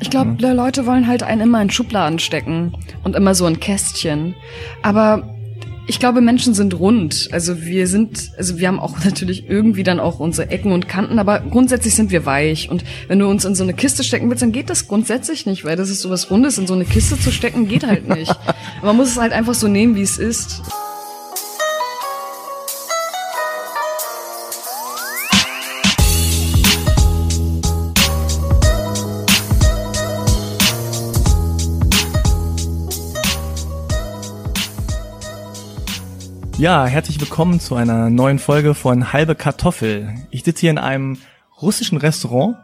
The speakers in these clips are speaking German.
Ich glaube, Leute wollen halt einen immer in Schubladen stecken und immer so ein Kästchen. Aber ich glaube, Menschen sind rund. Also wir sind, also wir haben auch natürlich irgendwie dann auch unsere Ecken und Kanten, aber grundsätzlich sind wir weich. Und wenn du uns in so eine Kiste stecken willst, dann geht das grundsätzlich nicht, weil das ist sowas Rundes. In so eine Kiste zu stecken geht halt nicht. Man muss es halt einfach so nehmen, wie es ist. Ja, herzlich willkommen zu einer neuen Folge von Halbe Kartoffel. Ich sitze hier in einem russischen Restaurant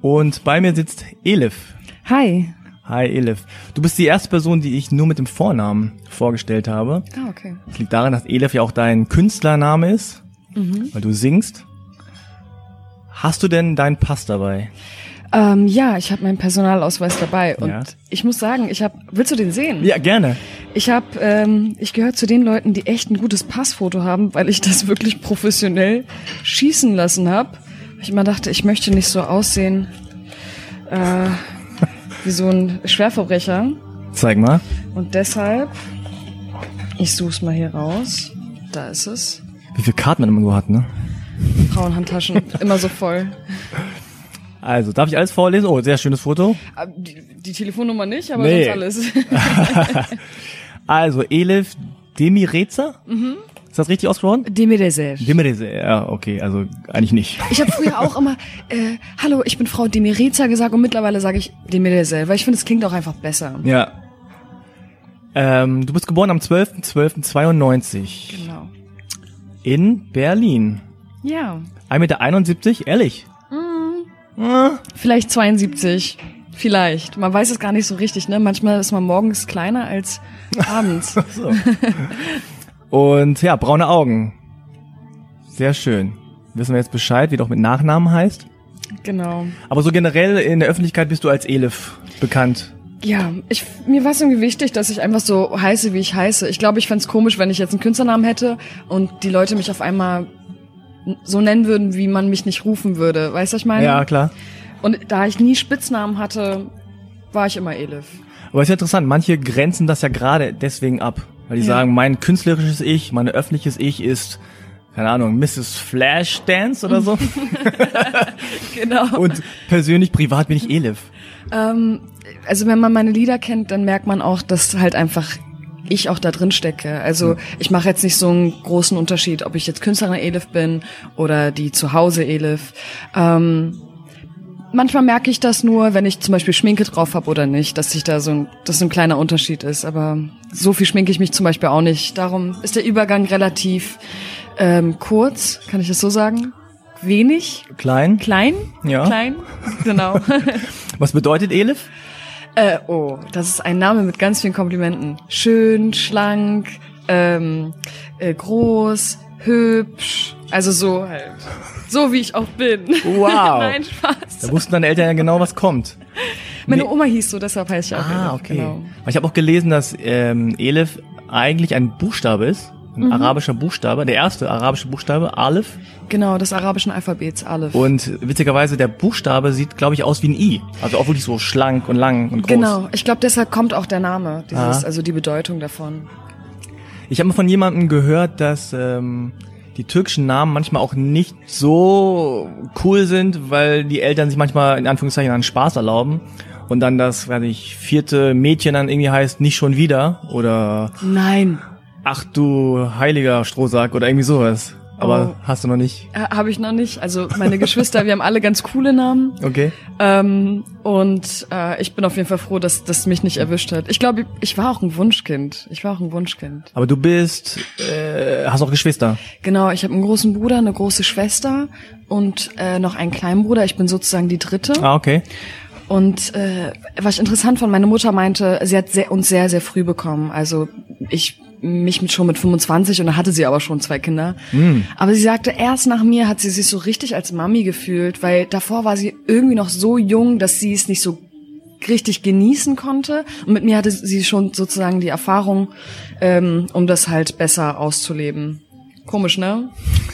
und bei mir sitzt Elif. Hi. Hi Elif. Du bist die erste Person, die ich nur mit dem Vornamen vorgestellt habe. Ah, okay. Das liegt daran, dass Elif ja auch dein Künstlername ist, Mhm. weil du singst. Hast du denn deinen Pass dabei? Ähm, ja, ich habe meinen Personalausweis dabei und Ja. ich muss sagen, ich habe. Willst du den sehen? Ja, gerne. Ich habe, ähm, ich gehöre zu den Leuten, die echt ein gutes Passfoto haben, weil ich das wirklich professionell schießen lassen habe. Ich immer dachte, ich möchte nicht so aussehen äh, wie so ein Schwerverbrecher Zeig mal. und deshalb, ich such's mal hier raus. Da ist es. Wie viele Karten man immer so hat, ne? Frauenhandtaschen, immer so voll. Also, darf ich alles vorlesen? Oh, sehr schönes Foto. Ah, Die, die Telefonnummer nicht, aber Nee. sonst alles. Also, Elif Demireza? Mhm. Ist das richtig ausgesprochen? Demirezeh. Demireza, ja, okay, also eigentlich nicht. Ich habe früher auch immer, äh, hallo, ich bin Frau Demireza gesagt und mittlerweile sage ich Demirezeh, weil ich finde, es klingt auch einfach besser. Ja. Ähm, du bist geboren am 12.12.92 Genau. in Berlin. Ja. 1,71 Meter, ehrlich? Vielleicht 72. Vielleicht. Man weiß es gar nicht so richtig, ne? Manchmal ist man morgens kleiner als abends. So. Und ja, braune Augen. Sehr schön. Wissen wir jetzt Bescheid, wie du auch mit Nachnamen heißt? genau. Aber so generell in der Öffentlichkeit bist du als Elif bekannt. Ja, ich, mir war es irgendwie wichtig, dass ich einfach so heiße, wie ich heiße. Ich glaube, ich fänd's komisch, wenn ich jetzt einen Künstlernamen hätte und die Leute mich auf einmal so nennen würden, wie man mich nicht rufen würde. Weißt du, was ich meine? Ja, klar. Und da ich nie Spitznamen hatte, war ich immer Elif. Aber es ist ja interessant, manche grenzen das ja gerade deswegen ab. Weil die Ja. sagen, mein künstlerisches Ich, mein öffentliches Ich ist, keine Ahnung, Mrs. Flashdance oder so. Genau. Und persönlich, privat bin ich Elif. Ähm, also wenn man meine Lieder kennt, dann merkt man auch, dass halt einfach ich auch da drin stecke. Also ich mache jetzt nicht so einen großen Unterschied, ob ich jetzt Künstlerin Elif bin oder die Zuhause Elif. Ähm, manchmal merke ich das nur, wenn ich zum Beispiel Schminke drauf habe oder nicht, dass sich da so ein, dass so ein kleiner Unterschied ist. Aber so viel schminke ich mich zum Beispiel auch nicht. Darum ist der Übergang relativ ähm, kurz, kann ich das so sagen? Wenig, Klein. klein, Ja. klein, genau. Was bedeutet Elif? Äh, oh, das ist ein Name mit ganz vielen Komplimenten. Schön, schlank, ähm, äh, groß, hübsch, also so halt. So wie ich auch bin. Wow. Nein, Spaß. Da wussten deine Eltern ja genau, was kommt. Meine. Oma hieß so, deshalb heißt ich auch Ah, Elif, okay. Genau. Ich habe auch gelesen, dass ähm, Elif eigentlich ein Buchstabe ist. Mhm. Ein arabischer Buchstabe. Der erste arabische Buchstabe, Aleph. genau, des arabischen Alphabets, Aleph. Und witzigerweise, der Buchstabe sieht, glaube ich, aus wie ein I. Also auch wirklich so schlank und lang und groß. Genau, ich glaube, deshalb kommt auch der Name, dieses, also die Bedeutung davon. Ich habe mal von jemandem gehört, dass ähm, die türkischen Namen manchmal auch nicht so cool sind, weil die Eltern sich manchmal in Anführungszeichen einen Spaß erlauben. Und dann das, weiß ich, vierte Mädchen dann irgendwie heißt, nicht schon wieder. Oder Nein, ach du heiliger Strohsack oder irgendwie sowas. Aber Oh. hast du noch nicht. äh, habe ich noch nicht. Also meine Geschwister, wir haben alle ganz coole Namen. Okay. Ähm, und äh, ich bin auf jeden Fall froh, dass das mich nicht erwischt hat. Ich glaube, ich war auch ein Wunschkind. Ich war auch ein Wunschkind. Aber du bist, äh, hast auch Geschwister. Genau, ich habe einen großen Bruder, eine große Schwester und äh, noch einen kleinen Bruder. Ich bin sozusagen die dritte. Ah, okay. Und äh, was ich interessant fand, meine Mutter meinte, sie hat sehr, uns sehr, sehr früh bekommen. Also ich mich mit schon mit 25 und da hatte sie aber schon zwei Kinder. Aber sie sagte, erst nach mir hat sie sich so richtig als Mami gefühlt, weil davor war sie irgendwie noch so jung, dass sie es nicht so richtig genießen konnte. Und mit mir hatte sie schon sozusagen die Erfahrung, ähm, um das halt besser auszuleben. Komisch, ne?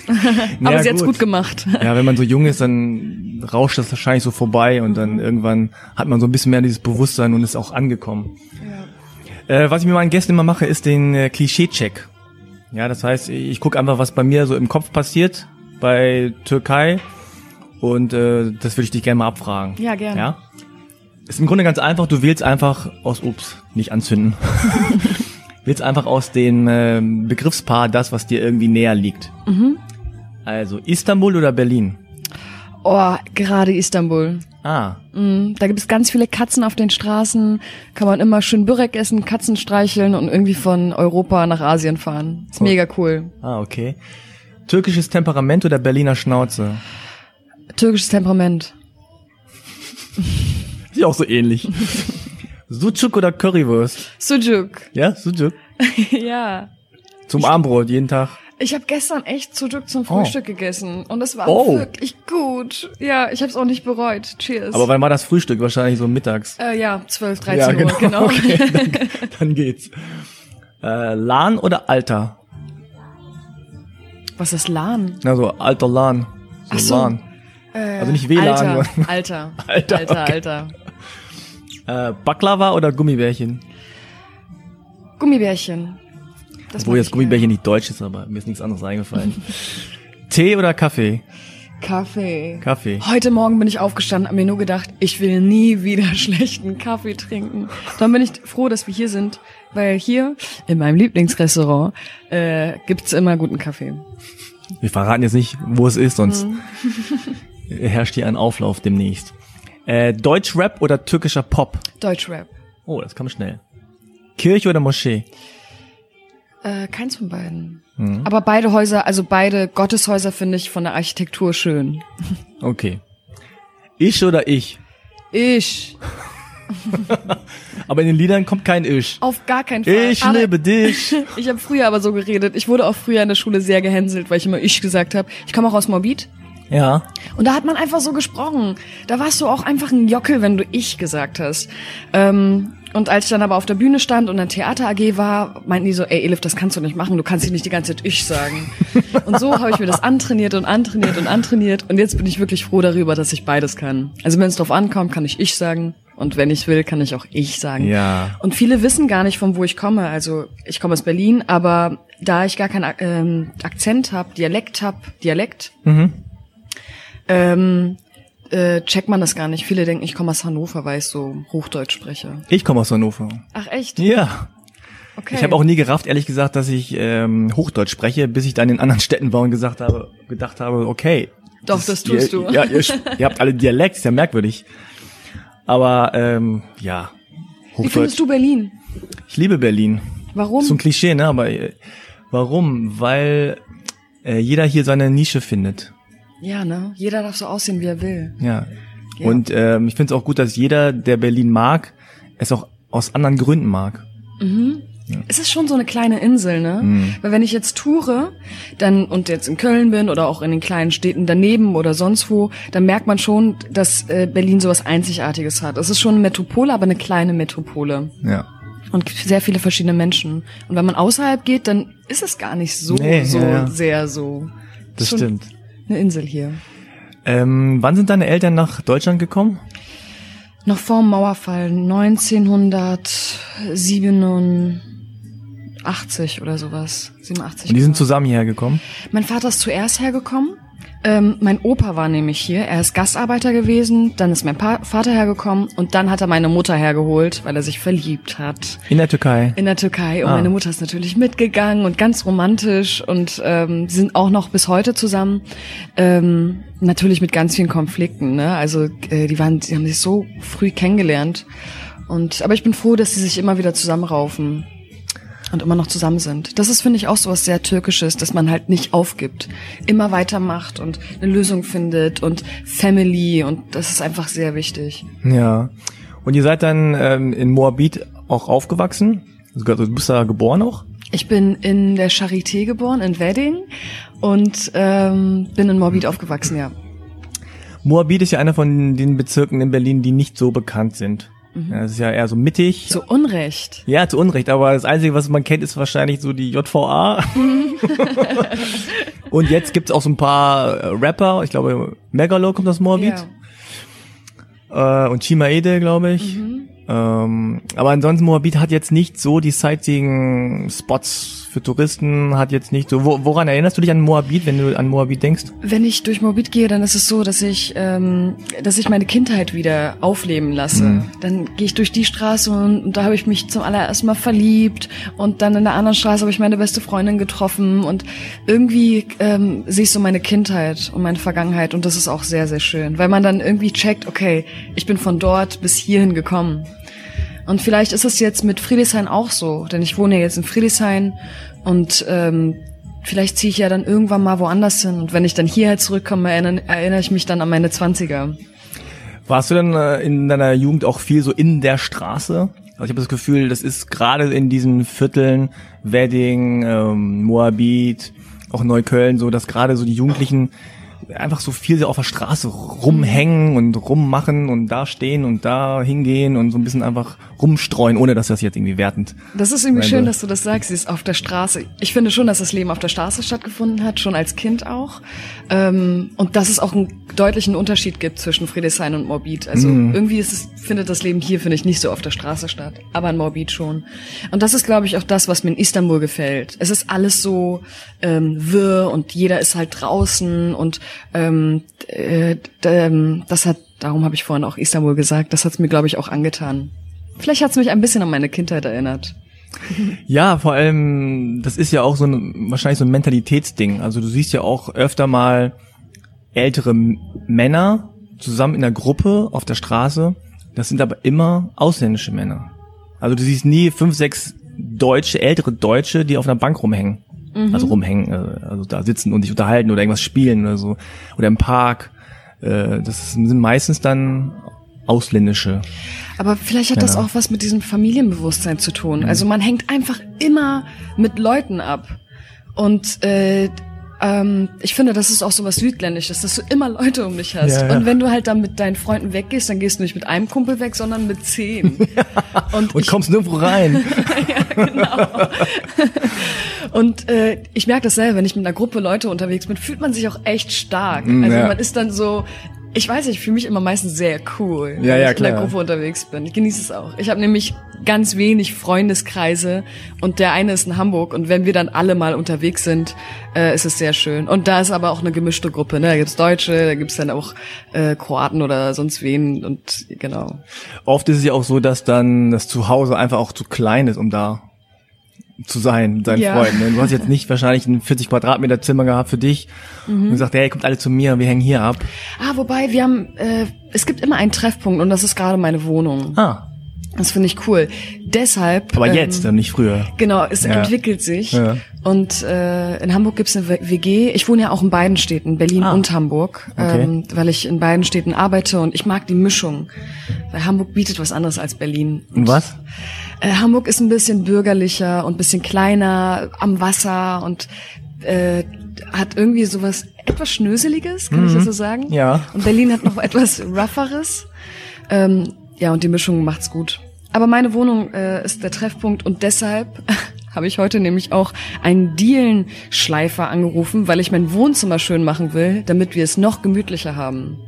Aber Ja, sie hat's gut gemacht. Ja, wenn man so jung ist, dann rauscht das wahrscheinlich so vorbei und dann irgendwann hat man so ein bisschen mehr dieses Bewusstsein und ist auch angekommen. Äh, was ich mit meinen Gästen immer mache, ist den äh, Klischee-Check. Ja, das heißt, ich gucke einfach, was bei mir so im Kopf passiert bei Türkei und äh, das würde ich dich gerne mal abfragen. Ja, gerne. Ja? Ist im Grunde ganz einfach, du wählst einfach aus, ups, nicht anzünden. wählst einfach aus dem äh, Begriffspaar das, was dir irgendwie näher liegt. Mhm. Also Istanbul oder Berlin? Oh, gerade Istanbul. Ah, Mm, Da gibt es ganz viele Katzen auf den Straßen. Kann man immer schön Börek essen, Katzen streicheln und irgendwie von Europa nach Asien fahren. Ist mega cool. ah, okay. Türkisches Temperament oder Berliner Schnauze? Türkisches Temperament. Ist ja auch so ähnlich. Sucuk oder Currywurst? Sujuk. Ja, Sucuk. ja. Zum Abendbrot, jeden Tag. Ich habe gestern echt Sujuk zum Frühstück gegessen und es war Oh. wirklich gut. Ja, ich habe es auch nicht bereut. Cheers. Aber wann war das Frühstück? Wahrscheinlich so mittags. äh, ja, 12, 13 Uhr, genau. Okay, dann, dann geht's. Äh, LAN oder Alter? Was ist LAN? Also alter LAN. So, Ach so. LAN. Äh, Also nicht WLAN, Alter, Alter, Alter, Alter, okay. Alter. Äh, Baklava oder Gummibärchen? Gummibärchen. Das Obwohl jetzt Gummibärchen nicht deutsch ist, aber mir ist nichts anderes eingefallen. Tee oder Kaffee? Kaffee. Kaffee. Heute Morgen bin ich aufgestanden, hab mir nur gedacht, ich will nie wieder schlechten Kaffee trinken. Dann bin ich froh, dass wir hier sind, weil hier in meinem Lieblingsrestaurant äh, gibt's immer guten Kaffee. Wir verraten jetzt nicht, wo es ist, sonst Mhm. herrscht hier ein Auflauf demnächst. Äh, Deutschrap oder türkischer Pop? Deutschrap. Oh, das kam schnell. Kirche oder Moschee? Äh, keins von beiden. Mhm. Aber beide Häuser, also beide Gotteshäuser finde ich von der Architektur schön. Okay. Ich oder ich? Ich. Aber in den Liedern kommt kein Ich. Auf gar keinen Fall. Ich Aber liebe dich. Ich habe früher aber so geredet. Ich wurde auch früher in der Schule sehr gehänselt, weil ich immer ich gesagt habe. Ich komme auch aus Morbid. Ja. Und da hat man einfach so gesprochen. Da warst du auch einfach ein Jockel, wenn du ich gesagt hast. Ähm, und als ich dann aber auf der Bühne stand und dann Theater AG war, meinten die so, ey Elif, das kannst du nicht machen, du kannst dich nicht die ganze Zeit ich sagen. und so habe ich mir das antrainiert und antrainiert und antrainiert. Und jetzt bin ich wirklich froh darüber, dass ich beides kann. Also wenn es drauf ankommt, kann ich ich sagen. Und wenn ich will, kann ich auch ich sagen. Ja. Und viele wissen gar nicht, von wo ich komme. Also ich komme aus Berlin, aber da ich gar keinen ähm, Akzent habe, Dialekt hab, Dialekt, ähm, äh, checkt man das gar nicht. Viele denken, ich komme aus Hannover, weil ich so Hochdeutsch spreche. Ich komme aus Hannover. Ach echt? Ja. Okay. Ich habe auch nie gerafft, ehrlich gesagt, dass ich ähm, Hochdeutsch spreche, bis ich dann in anderen Städten war und gesagt habe, gedacht habe, okay. Doch, das tust ihr, du. Ja, ihr, ihr habt alle Dialekt, ist ja merkwürdig. Aber ähm, ja, Wie Hochdeutsch. findest du Berlin? Ich liebe Berlin. Warum? So ein Klischee, ne? Aber äh, warum? Weil äh, jeder hier seine Nische findet. Ja, ne? Jeder darf so aussehen, wie er will. Ja. Ja. Und ähm, ich finde es auch gut, dass jeder, der Berlin mag, es auch aus anderen Gründen mag. Es ist schon so eine kleine Insel, ne? Mhm. Weil wenn ich jetzt toure, dann und jetzt in Köln bin oder auch in den kleinen Städten daneben oder sonst wo, dann merkt man schon, dass äh, Berlin sowas Einzigartiges hat. Es ist schon eine Metropole, aber eine kleine Metropole. Ja. und sehr viele verschiedene Menschen. Und wenn man außerhalb geht, dann ist es gar nicht so, Nee, so ja, ja. sehr so. Das Schon stimmt. Eine Insel hier. Ähm, wann sind deine Eltern nach Deutschland gekommen? Noch vor dem Mauerfall, 1987 oder sowas. 87. Und die sind zusammen hierher gekommen? Mein Vater ist zuerst hergekommen. Ähm, mein Opa war nämlich hier. Er ist Gastarbeiter gewesen. Dann ist mein pa Vater hergekommen. Und dann hat er meine Mutter hergeholt, weil er sich verliebt hat. In der Türkei. in der Türkei und Ah. meine Mutter ist natürlich mitgegangen und ganz romantisch und ähm, sie sind auch noch bis heute zusammen. Ähm, natürlich mit ganz vielen Konflikten, ne? Also äh, die waren, die haben sich so früh kennengelernt und aber ich bin froh, dass sie sich immer wieder zusammenraufen und immer noch zusammen sind. Das ist finde ich auch so was sehr türkisches, dass man halt nicht aufgibt, immer weitermacht und eine Lösung findet und Family und das ist einfach sehr wichtig. Ja. Und ihr seid dann ähm, in Moabit auch aufgewachsen? Also, Du bist da geboren auch? Ich bin in der Charité geboren, in Wedding und ähm, bin in Morbid aufgewachsen, ja. Moabit ist ja einer von den Bezirken in Berlin, die nicht so bekannt sind. Ja, das ist ja eher so mittig. Zu Unrecht. Ja, zu Unrecht, aber das Einzige, was man kennt, ist wahrscheinlich so die JVA. Und jetzt gibt's auch so ein paar äh, Rapper, ich glaube Megalo kommt aus Moabit Ja. äh, und Chimaede, glaube ich. Ähm, aber ansonsten Moabit hat jetzt nicht so die Sightseeing-Spots für Touristen, hat jetzt nicht so. Wo, woran erinnerst du dich an Moabit, wenn du an Moabit denkst? Wenn ich durch Moabit gehe, dann ist es so, dass ich, ähm, dass ich meine Kindheit wieder aufleben lasse. Mhm. Dann gehe ich durch die Straße und, und da habe ich mich zum allerersten Mal verliebt und dann in der anderen Straße habe ich meine beste Freundin getroffen und irgendwie ähm, sehe ich so meine Kindheit und meine Vergangenheit und das ist auch sehr, sehr schön, weil man dann irgendwie checkt, okay, ich bin von dort bis hierhin gekommen. Und vielleicht ist es jetzt mit Friedrichshain auch so, denn ich wohne ja jetzt in Friedrichshain und ähm, vielleicht ziehe ich ja dann irgendwann mal woanders hin. Und wenn ich dann hierher zurückkomme, erinnere, erinnere ich mich dann an meine Zwanziger. Warst du denn äh, in deiner Jugend auch viel so in der Straße? Also ich habe das Gefühl, das ist gerade in diesen Vierteln, Wedding, ähm, Moabit, auch Neukölln, so dass gerade so die Jugendlichen einfach so viel auf der Straße rumhängen und rummachen und da stehen und da hingehen und so ein bisschen einfach rumstreuen, ohne dass das jetzt irgendwie wertend. Das ist irgendwie schön, dass du das sagst, sie ist auf der Straße. Ich finde schon, dass das Leben auf der Straße stattgefunden hat, schon als Kind auch. Ähm, und dass es auch einen deutlichen Unterschied gibt zwischen Friedrichshain und Morbid. Also Mhm. irgendwie ist es, findet das Leben hier, finde ich, nicht so auf der Straße statt. Aber in Morbid schon. Und das ist, glaube ich, auch das, was mir in Istanbul gefällt. Es ist alles so ähm, wirr und jeder ist halt draußen und ähm, äh, ähm, das hat, darum habe ich vorhin auch Istanbul gesagt, das hat es mir, glaube ich, auch angetan. Vielleicht hat es mich ein bisschen an meine Kindheit erinnert. Ja, vor allem, das ist ja auch so ein, wahrscheinlich so ein Mentalitätsding. Also du siehst ja auch öfter mal ältere Männer zusammen in der Gruppe auf der Straße. Das sind aber immer ausländische Männer. Also du siehst nie fünf, sechs Deutsche, ältere Deutsche, die auf einer Bank rumhängen. Also rumhängen, äh, also da sitzen und sich unterhalten oder irgendwas spielen oder so. Oder im Park. Äh, Das sind meistens dann ausländische. Aber vielleicht hat das Genau. auch was mit diesem Familienbewusstsein zu tun. Also man hängt einfach immer mit Leuten ab. Und äh, ähm, ich finde, das ist auch so was Südländisches, dass du immer Leute um dich hast. Ja, ja. Und wenn du halt dann mit deinen Freunden weggehst, dann gehst du nicht mit einem Kumpel weg, sondern mit zehn. Und, Und ich, kommst nirgendwo rein. und äh, ich merke das selber, wenn ich mit einer Gruppe Leute unterwegs bin, fühlt man sich auch echt stark. Mm, Also ja. man ist dann so, ich weiß nicht, ich fühle mich immer meistens sehr cool, Ja, wenn ja, ich in der klar. Gruppe unterwegs bin. Ich genieße es auch. Ich habe nämlich ganz wenig Freundeskreise und der eine ist in Hamburg und wenn wir dann alle mal unterwegs sind, äh, ist es sehr schön. Und da ist aber auch eine gemischte Gruppe. Ne? Da gibt's Deutsche, da gibt's dann auch äh, Kroaten oder sonst wen und genau. Oft ist es ja auch so, dass dann das Zuhause einfach auch zu klein ist, um da zu sein, mit deinen Ja. Freunden. ne? Du hast jetzt nicht wahrscheinlich ein 40 Quadratmeter Zimmer gehabt für dich Mhm. und gesagt, hey, kommt alle zu mir, wir hängen hier ab. Ah, wobei wir haben, äh, es gibt immer einen Treffpunkt und das ist gerade meine Wohnung. Ah, Das finde ich cool. Deshalb. aber ähm, jetzt, und nicht früher. Genau, es Ja. entwickelt sich. Ja. Und äh, in Hamburg gibt's eine WG. Ich wohne ja auch in beiden Städten, Berlin Ah. und Hamburg, Okay. ähm, weil ich in beiden Städten arbeite und ich mag die Mischung. Weil Hamburg bietet was anderes als Berlin. Und was? Äh, Hamburg ist ein bisschen bürgerlicher und ein bisschen kleiner am Wasser und äh, hat irgendwie sowas etwas Schnöseliges, kann ich das so sagen? Mhm. Ja. Und Berlin hat noch etwas rougheres. Ähm, ja, und die Mischung macht's gut. Aber meine Wohnung äh, ist der Treffpunkt und deshalb habe ich heute nämlich auch einen Dielenschleifer angerufen, weil ich mein Wohnzimmer schön machen will, damit wir es noch gemütlicher haben.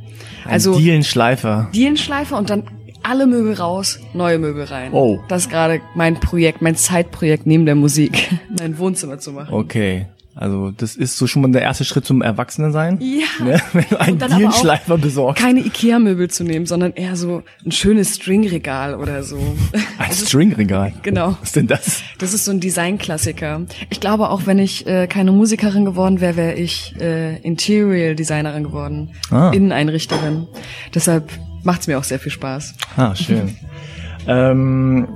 Also Ein Dielenschleifer. Dielenschleifer und dann alle Möbel raus, neue Möbel rein. Oh. Das ist gerade mein Projekt, mein Zeitprojekt neben der Musik, mein Wohnzimmer zu machen. Okay. Also das ist so schon mal der erste Schritt zum Erwachsenensein. Ja. Ne? Wenn du einen Dielenschleifer besorgst. Keine Ikea-Möbel zu nehmen, sondern eher so ein schönes Stringregal oder so. Ein Stringregal. Genau. Was ist denn das? Das ist so ein Designklassiker. Ich glaube, auch wenn ich äh, keine Musikerin geworden wäre, wäre ich äh, Interior Designerin geworden. Ah. Inneneinrichterin. Deshalb macht's mir auch sehr viel Spaß. Ah, schön. ähm,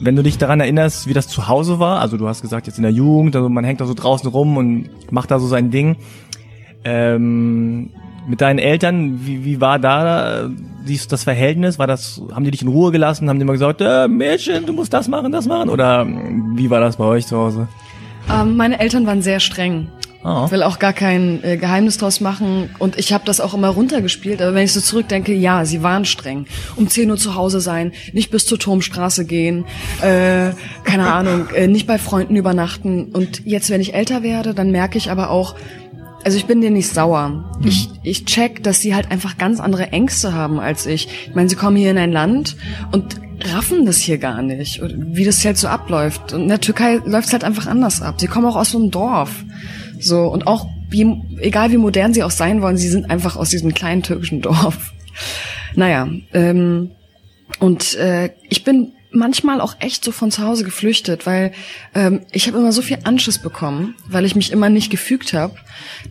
wenn du dich daran erinnerst, wie das zu Hause war, also du hast gesagt, jetzt in der Jugend, also man hängt da so draußen rum und macht da so sein Ding. Ähm, mit deinen Eltern, wie, wie war da dies, das Verhältnis? War das, haben die dich in Ruhe gelassen? Haben die immer gesagt, äh, Mädchen, du musst das machen, das machen? Oder wie war das bei euch zu Hause? Ähm, meine Eltern waren sehr streng. Oh. Ich will auch gar kein äh, Geheimnis draus machen und ich habe das auch immer runtergespielt, aber wenn ich so zurückdenke, ja, sie waren streng. Um 10 Uhr zu Hause sein, nicht bis zur Turmstraße gehen, äh, keine Ahnung, äh, nicht bei Freunden übernachten und jetzt, wenn ich älter werde, dann merke ich aber auch, also ich bin dir nicht sauer. Mhm. Ich, ich check, dass sie halt einfach ganz andere Ängste haben als ich. Ich meine, sie kommen hier in ein Land und raffen das hier gar nicht, wie das halt so abläuft. Und in der Türkei läuft es halt einfach anders ab. Sie kommen auch aus so einem Dorf. So, und auch wie, egal wie modern sie auch sein wollen, sie sind einfach aus diesem kleinen türkischen Dorf. Naja, ähm, und äh, ich bin manchmal auch echt so von zu Hause geflüchtet, weil ähm, ich habe immer so viel Anschiss bekommen, weil ich mich immer nicht gefügt habe,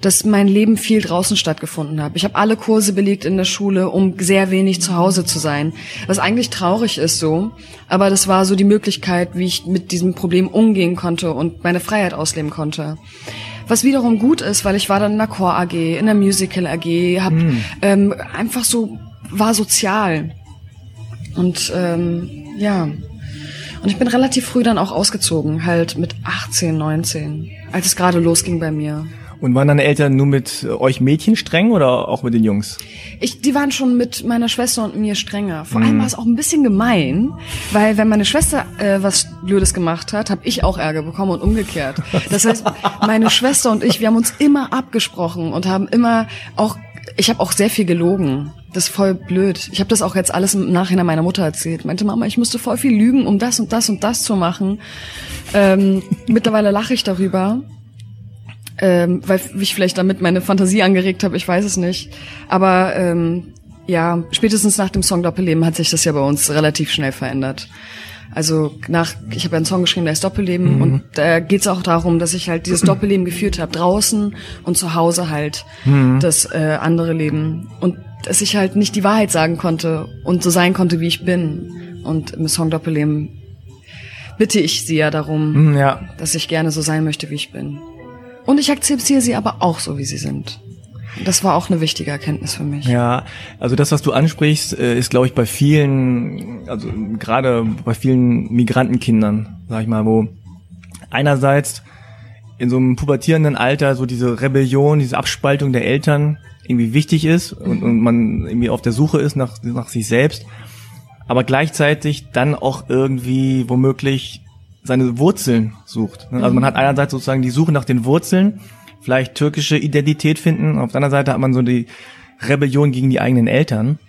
dass mein Leben viel draußen stattgefunden hat. Ich habe alle Kurse belegt in der Schule, um sehr wenig zu Hause zu sein, was eigentlich traurig ist so, aber das war so die Möglichkeit, wie ich mit diesem Problem umgehen konnte und meine Freiheit ausleben konnte. Was wiederum gut ist, weil ich war dann in der Chor AG, in der Musical AG, hab mm. ähm, einfach so war sozial und ähm, ja. Und ich bin relativ früh dann auch ausgezogen, halt mit 18, 19, als es gerade losging bei mir. Und waren deine Eltern nur mit euch Mädchen streng oder auch mit den Jungs? Ich, die waren schon mit meiner Schwester und mir strenger. Vor allem mhm. war es auch ein bisschen gemein, weil wenn meine Schwester äh, was Blödes gemacht hat, habe ich auch Ärger bekommen und umgekehrt. Das heißt, meine Schwester und ich, wir haben uns immer abgesprochen und haben immer auch, ich habe auch sehr viel gelogen. Das ist voll blöd. Ich habe das auch jetzt alles im Nachhinein meiner Mutter erzählt. Meinte Mama, ich musste voll viel lügen, um das und das und das zu machen. Ähm, mittlerweile lache ich darüber, ähm, weil ich vielleicht damit meine Fantasie angeregt habe. Ich weiß es nicht. Aber ähm, ja, spätestens nach dem Song Doppelleben hat sich das ja bei uns relativ schnell verändert. Also nach, ich habe ja einen Song geschrieben, der ist Doppelleben mhm. und da geht es auch darum, dass ich halt dieses Doppelleben geführt habe, draußen und zu Hause halt mhm. das äh, andere Leben. Und dass ich halt nicht die Wahrheit sagen konnte und so sein konnte, wie ich bin. Und im Song Doppelleben bitte ich sie ja darum, hm, ja. dass ich gerne so sein möchte, wie ich bin. Und ich akzeptiere sie aber auch so, wie sie sind. Das war auch eine wichtige Erkenntnis für mich. Ja, also das, was du ansprichst, äh, ist, glaube ich, bei vielen, also gerade bei vielen Migrantenkindern, sag ich mal, wo einerseits in so einem pubertierenden Alter so diese Rebellion, diese Abspaltung der Eltern irgendwie wichtig ist und, und man irgendwie auf der Suche ist nach, nach sich selbst, aber gleichzeitig dann auch irgendwie womöglich seine Wurzeln sucht. Ne? Also man hat einerseits sozusagen die Suche nach den Wurzeln, vielleicht türkische Identität finden, auf der anderen Seite hat man so die Rebellion gegen die eigenen Eltern,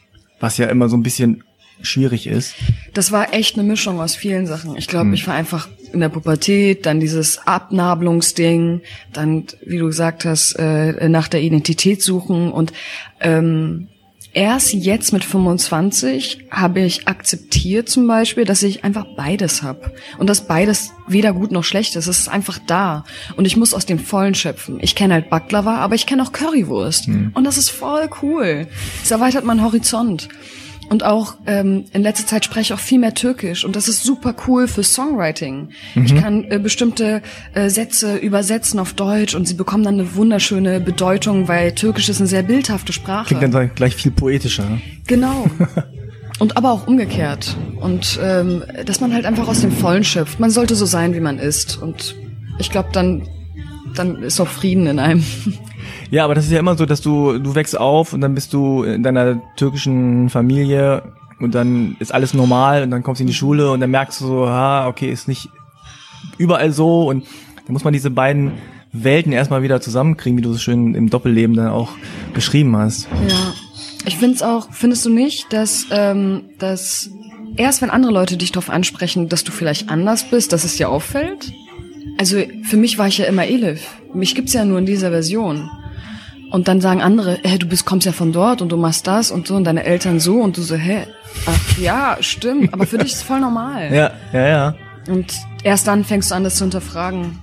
was ja immer so ein bisschen schwierig ist. Das war echt eine Mischung aus vielen Sachen. Ich glaube, hm. ich war einfach in der Pubertät, dann dieses Abnabelungsding, dann, wie du gesagt hast, äh, nach der Identität suchen und ähm, erst jetzt mit 25 habe ich akzeptiert zum Beispiel, dass ich einfach beides habe und dass beides weder gut noch schlecht ist. Es ist einfach da und ich muss aus dem Vollen schöpfen. Ich kenne halt Baklava, aber ich kenne auch Currywurst hm. und das ist voll cool. Es erweitert meinen Horizont. Und auch ähm, in letzter Zeit spreche ich auch viel mehr Türkisch und das ist super cool für Songwriting. Mhm. Ich kann äh, bestimmte äh, Sätze übersetzen auf Deutsch und sie bekommen dann eine wunderschöne Bedeutung, weil Türkisch ist eine sehr bildhafte Sprache. Klingt dann gleich viel poetischer. Ne? Genau. Und aber auch umgekehrt. Und ähm, dass man halt einfach aus dem Vollen schöpft. Man sollte so sein, wie man ist. Und ich glaube, dann, dann ist auch Frieden in einem. Ja, aber das ist ja immer so, dass du, du wächst auf und dann bist du in deiner türkischen Familie und dann ist alles normal und dann kommst du in die Schule und dann merkst du so, ha, okay, ist nicht überall so und dann muss man diese beiden Welten erstmal wieder zusammenkriegen, wie du es schön im Doppelleben dann auch beschrieben hast. Ja. Ich finde es auch, findest du nicht, dass, ähm, dass erst wenn andere Leute dich darauf ansprechen, dass du vielleicht anders bist, dass es dir auffällt? Also für mich war ich ja immer Elif. Mich gibt's ja nur in dieser Version. Und dann sagen andere, hey, du bist, kommst ja von dort und du machst das und so und deine Eltern so und du so, hä, ach ja, stimmt, aber für dich ist es voll normal. Ja, ja, ja. Und erst dann fängst du an, das zu hinterfragen.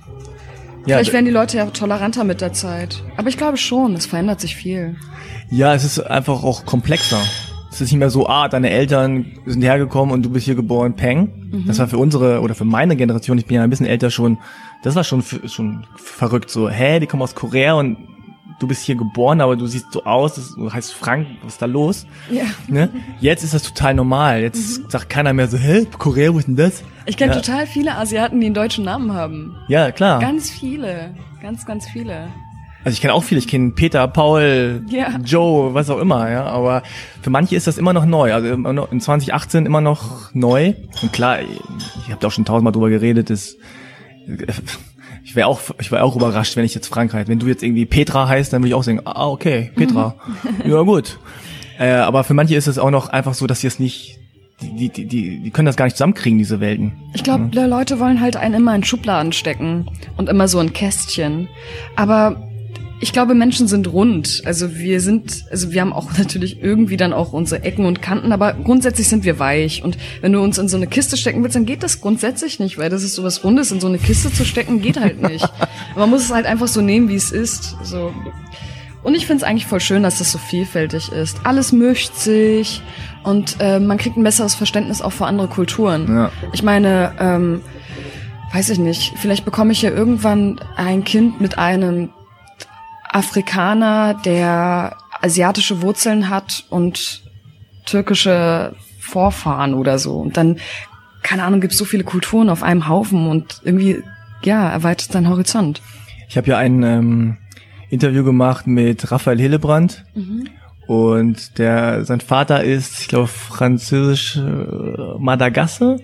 Ja, Vielleicht werden die Leute ja toleranter mit der Zeit. Aber ich glaube schon, es verändert sich viel. Ja, es ist einfach auch komplexer. Es ist nicht mehr so, ah, deine Eltern sind hergekommen und du bist hier geboren, peng. Mhm. Das war für unsere oder für meine Generation, ich bin ja ein bisschen älter schon, das war schon, schon verrückt. So, hä, die kommen aus Korea und du bist hier geboren, aber du siehst so aus, du heißt Frank, was ist da los? Ja. Ne? Jetzt ist das total normal. Jetzt mhm. sagt keiner mehr so, hä, Korea, wo ist denn das? Ich kenne ja. total viele Asiaten, die einen deutschen Namen haben. Ja, klar. Ganz viele. Ganz, ganz viele. Also ich kenne auch viele, ich kenne Peter, Paul, Ja. Joe, was auch immer, ja. Aber für manche ist das immer noch neu. Also in 2018 immer noch neu. Und klar, ich habe da auch schon tausendmal drüber geredet, ist ich wäre auch, ich wäre auch überrascht, wenn ich jetzt Frankreich, wenn du jetzt irgendwie Petra heißt, dann würde ich auch sagen, ah, okay, Petra. ja, gut. Äh, aber für manche ist es auch noch einfach so, dass sie es nicht, die, die, die, die können das gar nicht zusammenkriegen, diese Welten. Ich glaube, Leute wollen halt einen immer in Schubladen stecken und immer so ein Kästchen. Aber ich glaube, Menschen sind rund. Also wir sind, also wir haben auch natürlich irgendwie dann auch unsere Ecken und Kanten, aber grundsätzlich sind wir weich. Und wenn du uns in so eine Kiste stecken willst, dann geht das grundsätzlich nicht, weil das ist sowas Rundes, in so eine Kiste zu stecken, geht halt nicht. Man muss es halt einfach so nehmen, wie es ist. So. Und ich finde es eigentlich voll schön, dass das so vielfältig ist. Alles mischt sich und äh, man kriegt ein besseres Verständnis auch für andere Kulturen. Ja. Ich meine, ähm, weiß ich nicht, vielleicht bekomme ich ja irgendwann ein Kind mit einem Afrikaner, der asiatische Wurzeln hat und türkische Vorfahren oder so. Und dann, keine Ahnung, gibt es so viele Kulturen auf einem Haufen und irgendwie, ja, erweitert dein Horizont. Ich habe ja ein ähm, Interview gemacht mit Raphael Hillebrand. Und der, sein Vater ist, ich glaube, französisch äh, Madagasse.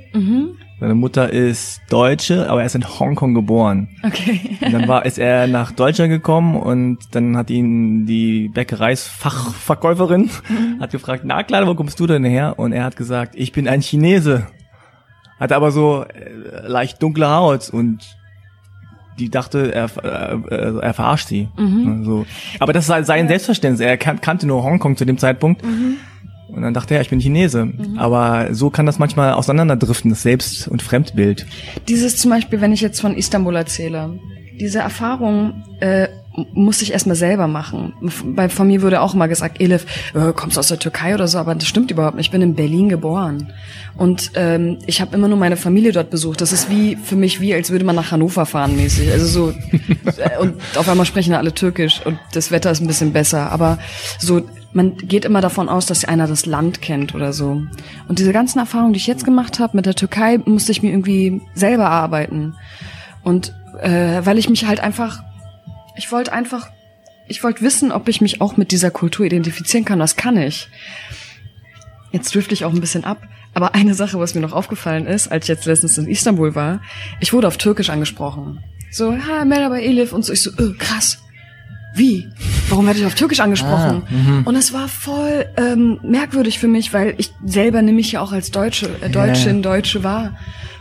Seine Mutter ist Deutsche, aber er ist in Hongkong geboren. Okay. Und dann war, ist er nach Deutschland gekommen und dann hat ihn die Bäckereisfachverkäuferin hat gefragt, na klar, wo kommst du denn her? Und er hat gesagt, ich bin ein Chinese. Hat aber so äh, leicht dunkle Haut und die dachte, er, äh, er verarscht sie. So. Aber das ist halt sein Selbstverständnis. Er kan kannte nur Hongkong zu dem Zeitpunkt. Und dann dachte er, ich bin Chinese. Aber so kann das manchmal auseinanderdriften, das Selbst- und Fremdbild. Dieses zum Beispiel, wenn ich jetzt von Istanbul erzähle, diese Erfahrung äh, musste ich erstmal selber machen. Bei, von mir wurde auch immer gesagt, Elif, äh, kommst du aus der Türkei oder so, aber das stimmt überhaupt nicht. Ich bin in Berlin geboren. Und ähm, ich habe immer nur meine Familie dort besucht. Das ist wie für mich wie, als würde man nach Hannover fahren mäßig. Also so und auf einmal sprechen alle Türkisch und das Wetter ist ein bisschen besser. Aber so, man geht immer davon aus, dass einer das Land kennt oder so. Und diese ganzen Erfahrungen, die ich jetzt gemacht habe mit der Türkei, musste ich mir irgendwie selber erarbeiten. Und äh, weil ich mich halt einfach, ich wollte einfach, ich wollte wissen, ob ich mich auch mit dieser Kultur identifizieren kann. Das kann ich. Jetzt drifte ich auch ein bisschen ab. Aber eine Sache, was mir noch aufgefallen ist, als ich jetzt letztens in Istanbul war, ich wurde auf Türkisch angesprochen. So, ha, Merhaba Elif und so. Ich so, äh, krass. Wie? Warum werde ich auf Türkisch angesprochen? und es war voll ähm, merkwürdig für mich, weil ich selber nehme mich ja auch als Deutsche, äh, Deutschin, Deutsche wahr.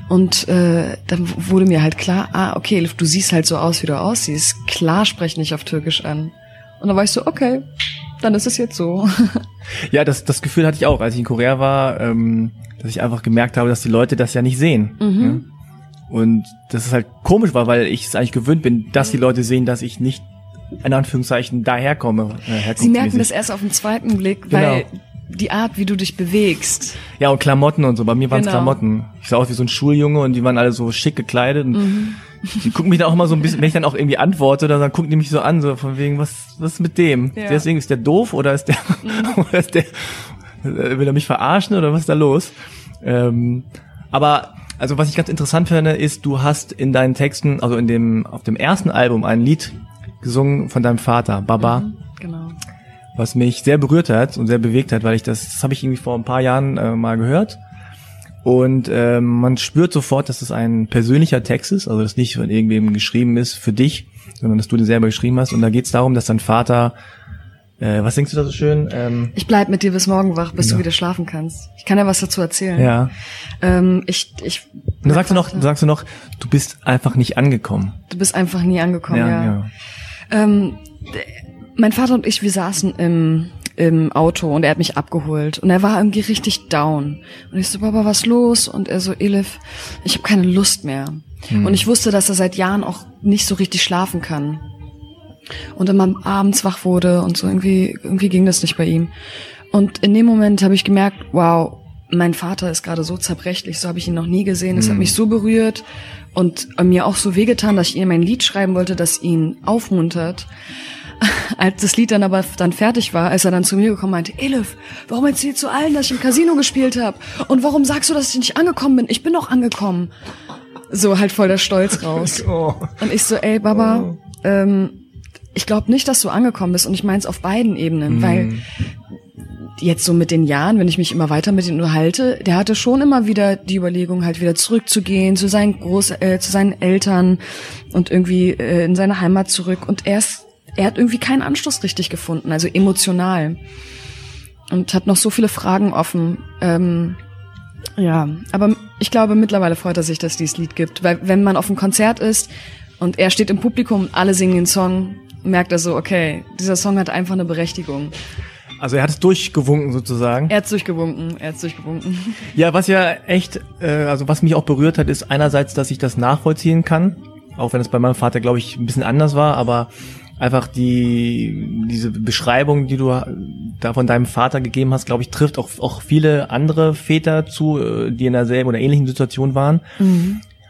Und äh, dann wurde mir halt klar, ah, okay, Elif, du siehst halt so aus, wie du aussiehst. Klar sprech nicht auf Türkisch an. Und dann war ich so, okay, dann ist es jetzt so. Ja, das, das Gefühl hatte ich auch, als ich in Korea war, ähm, dass ich einfach gemerkt habe, dass die Leute das ja nicht sehen. Ja? Und das ist halt komisch war, weil ich es eigentlich gewöhnt bin, dass die Leute sehen, dass ich nicht in Anführungszeichen daherkomme. Äh, Sie merken das erst auf den zweiten Blick, weil die Art, wie du dich bewegst. Ja, und Klamotten und so. Bei mir waren es Genau. Klamotten. Ich sah aus wie so ein Schuljunge und die waren alle so schick gekleidet. Und Mhm. Die gucken mich dann auch immer so ein bisschen, wenn ich dann auch irgendwie antworte, dann gucken die mich so an, so von wegen, was, was ist mit dem? Ja. Deswegen ist der doof oder ist der, oder ist der, äh, will er mich verarschen oder was ist da los? Ähm, aber, also was ich ganz interessant finde, ist, du hast in deinen Texten, also in dem, auf dem ersten Album ein Lied gesungen von deinem Vater, Baba Genau. was mich sehr berührt hat und sehr bewegt hat, weil ich das, das habe ich irgendwie vor ein paar Jahren äh, mal gehört. Und ähm, man spürt sofort, dass es ein persönlicher Text ist, also dass nicht von irgendwem geschrieben ist für dich, sondern dass du den selber geschrieben hast. Und da geht es darum, dass dein Vater, äh, was denkst du da so schön? Ähm, Ich bleib mit dir bis morgen wach, bis Genau. du wieder schlafen kannst. Ich kann ja was dazu erzählen. ja. Ähm, ich, ich, Und sagst du noch, sagst du noch, du bist einfach nicht angekommen. du bist einfach nie angekommen, ja. ja. Ähm, mein Vater und ich, wir saßen im, im Auto und er hat mich abgeholt und er war irgendwie richtig down. Und ich so, Papa, was los? Und er so, Elif, ich habe keine Lust mehr. Und ich wusste, dass er seit Jahren auch nicht so richtig schlafen kann. Und immer abends wach wurde und so irgendwie, irgendwie ging das nicht bei ihm. Und in dem Moment habe ich gemerkt, wow, mein Vater ist gerade so zerbrechlich, so habe ich ihn noch nie gesehen. Es hat mich so berührt und mir auch so wehgetan, dass ich ihm ein Lied schreiben wollte, das ihn aufmuntert. Als das Lied dann aber dann fertig war, ist er dann zu mir gekommen und meinte, Elif, warum erzählst du allen, dass ich im Casino gespielt habe? Und warum sagst du, dass ich nicht angekommen bin? Ich bin doch angekommen. So halt voll der Stolz raus. Oh. Und ich so, ey, Baba, ähm, ich glaube nicht, dass du angekommen bist und ich meine es auf beiden Ebenen, Mhm. weil jetzt so mit den Jahren, wenn ich mich immer weiter mit ihm unterhalte, der hatte schon immer wieder die Überlegung, halt wieder zurückzugehen zu seinen Groß, äh, zu seinen Eltern und irgendwie äh, in seine Heimat zurück. Und er ist, er hat irgendwie keinen Anschluss richtig gefunden, also emotional. Und hat noch so viele Fragen offen. Ähm, ja, aber ich glaube, mittlerweile freut er sich, dass dieses Lied gibt. Weil wenn man auf einem Konzert ist und er steht im Publikum alle singen den Song, merkt er so, okay, dieser Song hat einfach eine Berechtigung. Also er hat es durchgewunken sozusagen. Er hat's durchgewunken, er hat's durchgewunken. Ja, was ja echt, äh, also was mich auch berührt hat, ist einerseits, dass ich das nachvollziehen kann, auch wenn es bei meinem Vater, glaube ich, ein bisschen anders war, aber einfach die diese Beschreibung, die du da von deinem Vater gegeben hast, glaube ich, trifft auch auch viele andere Väter zu, äh, die in derselben oder ähnlichen Situation waren.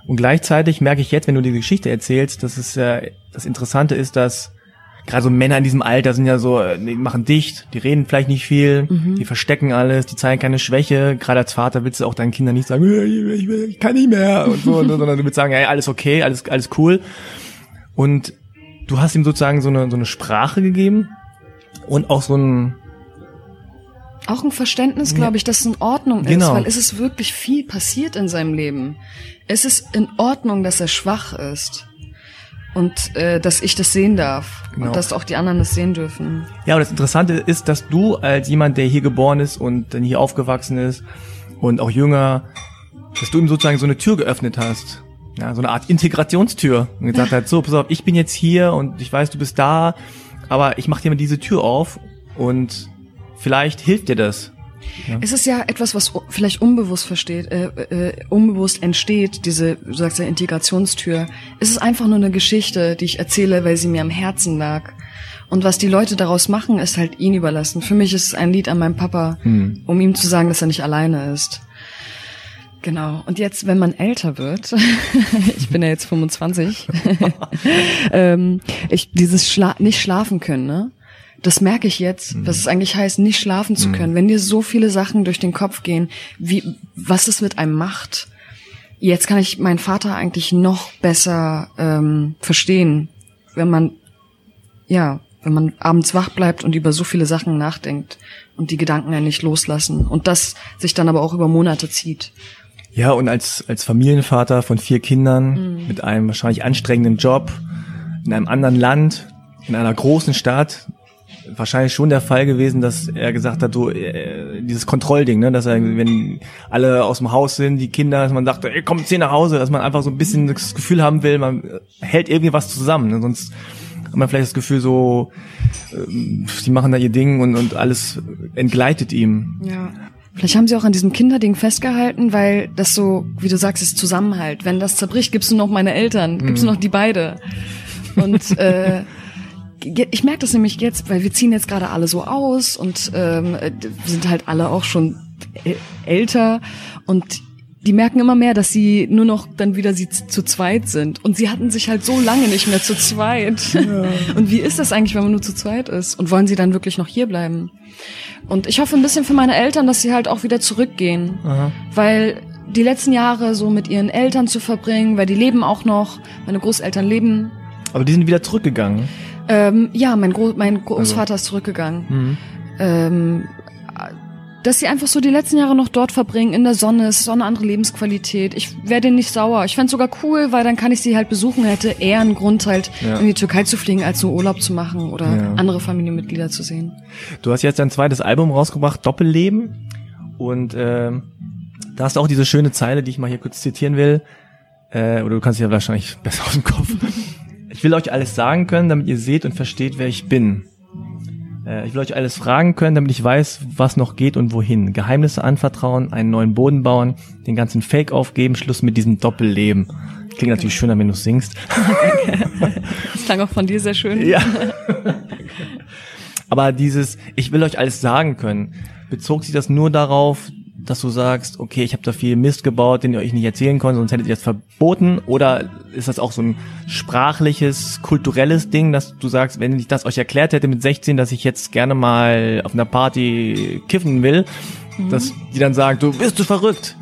Und gleichzeitig merke ich jetzt, wenn du die Geschichte erzählst, dass es ja das Interessante ist, dass gerade so Männer in diesem Alter sind ja so, äh, die machen dicht, die reden vielleicht nicht viel, die verstecken alles, die zeigen keine Schwäche. Gerade als Vater willst du auch deinen Kindern nicht sagen, "Äh, ich, kann nicht mehr und so, sondern du willst sagen, hey, alles okay, alles, alles cool. Und du hast ihm sozusagen so eine, so eine Sprache gegeben und auch so ein, Auch ein Verständnis, glaube ich, dass es in Ordnung ist, Genau. weil es ist wirklich viel passiert in seinem Leben. Es ist in Ordnung, dass er schwach ist. Und äh, dass ich das sehen darf. Genau. Und dass auch die anderen das sehen dürfen. Ja, und das Interessante ist, dass du als jemand, der hier geboren ist und dann hier aufgewachsen ist und auch jünger, dass du ihm sozusagen so eine Tür geöffnet hast. Ja, so eine Art Integrationstür. Und gesagt hat, so, pass auf, ich bin jetzt hier und ich weiß, du bist da, aber ich mach dir mal diese Tür auf und vielleicht hilft dir das. Es ist ja etwas, was vielleicht unbewusst versteht, äh, äh, unbewusst entsteht, diese, du sagst ja, Integrationstür. Es ist einfach nur eine Geschichte, die ich erzähle, weil sie mir am Herzen lag. Und was die Leute daraus machen, ist halt ihn überlassen. Für mich ist es ein Lied an meinem Papa, um ihm zu sagen, dass er nicht alleine ist. Genau. Und jetzt, wenn man älter wird, ich bin ja jetzt 25, ähm, ich dieses Schla nicht schlafen können, ne? Das merke ich jetzt, was es eigentlich heißt, nicht schlafen zu können. Wenn dir so viele Sachen durch den Kopf gehen, wie, was es mit einem macht. Jetzt kann ich meinen Vater eigentlich noch besser ähm, verstehen, wenn man, ja, wenn man abends wach bleibt und über so viele Sachen nachdenkt und die Gedanken ja nicht loslassen und das sich dann aber auch über Monate zieht. Ja, und als, als Familienvater von vier Kindern mit einem wahrscheinlich anstrengenden Job in einem anderen Land, in einer großen Stadt, wahrscheinlich schon der Fall gewesen, dass er gesagt hat, du, äh, dieses Kontrollding, ne, dass er, wenn alle aus dem Haus sind, die Kinder, dass man sagt, ey, komm, zieh nach Hause, dass man einfach so ein bisschen das Gefühl haben will, man hält irgendwie was zusammen, ne, sonst hat man vielleicht das Gefühl so, ähm, die machen da ihr Ding und, und alles entgleitet ihm. Ja. Vielleicht haben sie auch an diesem Kinderding festgehalten, weil das so, wie du sagst, ist Zusammenhalt. Wenn das zerbricht, gibst du noch meine Eltern, gibst du noch die beide. Und äh, ich merke das nämlich jetzt, weil wir ziehen jetzt gerade alle so aus und ähm, äh, sind halt alle auch schon äl- älter und die merken immer mehr, dass sie nur noch dann wieder sie zu zweit sind. Und sie hatten sich halt so lange nicht mehr zu zweit. Und wie ist das eigentlich, wenn man nur zu zweit ist? Und wollen sie dann wirklich noch hier bleiben? Und ich hoffe ein bisschen für meine Eltern, dass sie halt auch wieder zurückgehen. Weil die letzten Jahre so mit ihren Eltern zu verbringen, weil die leben auch noch, meine Großeltern leben. Aber die sind wieder zurückgegangen. Ähm, ja, mein, Gro mein Großvater ist zurückgegangen. Ähm, dass sie einfach so die letzten Jahre noch dort verbringen, in der Sonne, es ist so eine andere Lebensqualität. Ich denen nicht sauer. Ich fänd's sogar cool, weil dann kann ich sie halt besuchen, hätte eher einen Grund halt Ja. in die Türkei zu fliegen, als so Urlaub zu machen oder Ja. andere Familienmitglieder zu sehen. Du hast jetzt dein zweites Album rausgebracht, Doppelleben. Und ähm, da hast du auch diese schöne Zeile, die ich mal hier kurz zitieren will. Äh, oder du kannst sie ja wahrscheinlich besser aus dem Kopf. Ich will euch alles sagen können, damit ihr seht und versteht, wer ich bin. Äh, ich will euch alles fragen können, damit ich weiß, was noch geht und wohin. Geheimnisse anvertrauen, einen neuen Boden bauen, den ganzen Fake aufgeben, Schluss mit diesem Doppelleben. Klingt natürlich schöner, wenn du singst. Das klang auch von dir sehr schön. Ja. Aber dieses, ich will euch alles sagen können, bezog sich das nur darauf, dass du sagst, okay, ich habe da viel Mist gebaut, den ihr euch nicht erzählen konntet, sonst hättet ihr es verboten? Oder ist das auch so ein sprachliches, kulturelles Ding, dass du sagst, wenn ich das euch erklärt hätte mit 16, dass ich jetzt gerne mal auf einer Party kiffen will, dass die dann sagen, du bist du verrückt?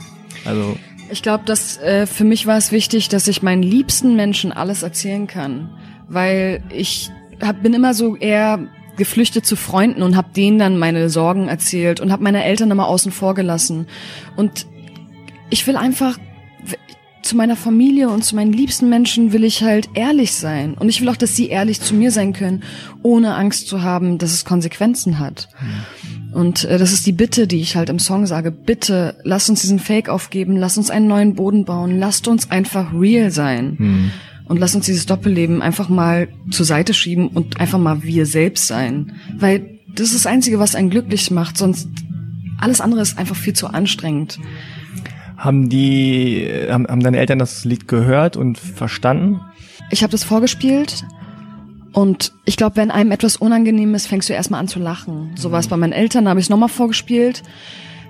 Also, Ich glaube, dass äh, für mich war es wichtig, dass ich meinen liebsten Menschen alles erzählen kann, weil ich hab, bin immer so eher geflüchtet zu Freunden und habe denen dann meine Sorgen erzählt und habe meine Eltern immer außen vor gelassen. Und ich will einfach zu meiner Familie und zu meinen liebsten Menschen will ich halt ehrlich sein. Und ich will auch, dass sie ehrlich zu mir sein können, ohne Angst zu haben, dass es Konsequenzen hat. Und äh, das ist die Bitte, die ich halt im Song sage. Bitte, lass uns diesen Fake aufgeben, lass uns einen neuen Boden bauen, lasst uns einfach real sein. Hm. Und lass uns dieses Doppelleben einfach mal zur Seite schieben und einfach mal wir selbst sein. Weil das ist das Einzige, was einen glücklich macht, sonst alles andere ist einfach viel zu anstrengend. Haben die, haben, haben deine Eltern das Lied gehört und verstanden? Ich habe das vorgespielt und ich glaube, wenn einem etwas unangenehm ist, fängst du erstmal an zu lachen. So war es bei meinen Eltern, da habe ich es nochmal vorgespielt.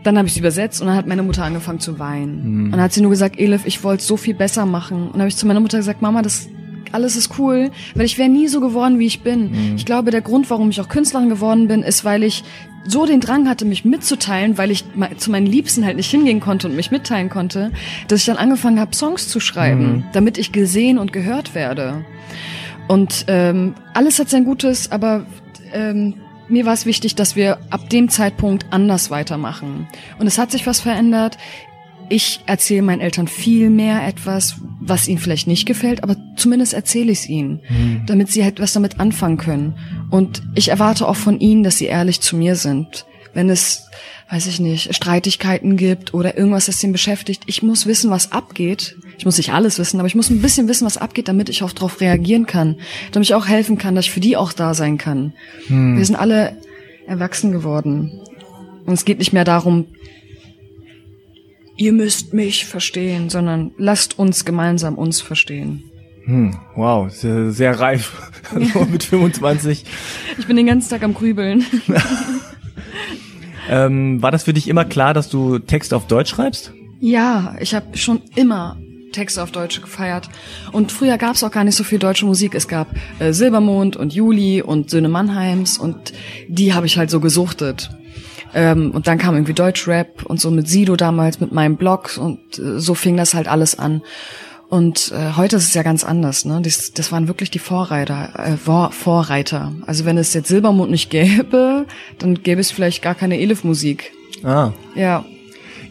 Dann habe ich es übersetzt und dann hat meine Mutter angefangen zu weinen. Und dann hat sie nur gesagt, Elif, ich wollte so viel besser machen. Und dann habe ich zu meiner Mutter gesagt, Mama, das alles ist cool, weil ich wäre nie so geworden, wie ich bin. Ich glaube, der Grund, warum ich auch Künstlerin geworden bin, ist, weil ich so den Drang hatte, mich mitzuteilen, weil ich zu meinen Liebsten halt nicht hingehen konnte und mich mitteilen konnte, dass ich dann angefangen habe, Songs zu schreiben, damit ich gesehen und gehört werde. Und ähm, alles hat sein Gutes, aber ähm, mir war es wichtig, dass wir ab dem Zeitpunkt anders weitermachen. Und es hat sich was verändert. Ich erzähle meinen Eltern viel mehr etwas, was ihnen vielleicht nicht gefällt, aber zumindest erzähle ich es ihnen, damit sie halt was damit anfangen können. Und ich erwarte auch von ihnen, dass sie ehrlich zu mir sind. Wenn es, weiß ich nicht, Streitigkeiten gibt oder irgendwas, das sie beschäftigt, ich muss wissen, was abgeht. Ich muss nicht alles wissen, aber ich muss ein bisschen wissen, was abgeht, damit ich auch darauf reagieren kann, damit ich auch helfen kann, dass ich für die auch da sein kann. Wir sind alle erwachsen geworden. Und es geht nicht mehr darum, ihr müsst mich verstehen, sondern lasst uns gemeinsam uns verstehen. Hm, wow, sehr, sehr reif. So mit 25. Ich bin den ganzen Tag am Grübeln. Ähm, war das für dich immer klar, dass du Text auf Deutsch schreibst? Ja, ich habe schon immer Texte auf Deutsch gefeiert. Und früher gab es auch gar nicht so viel deutsche Musik. Es gab äh, Silbermond und Juli und Söhne Mannheims und die habe ich halt so gesuchtet. Ähm, und dann kam irgendwie Deutschrap und so mit Sido damals, mit meinem Blog und äh, so fing das halt alles an. Und äh, heute ist es ja ganz anders. Ne? Das, das waren wirklich die Vorreiter, äh, Vor Vorreiter. Also wenn es jetzt Silbermond nicht gäbe, dann gäbe es vielleicht gar keine Elif-Musik. Ah, Ja,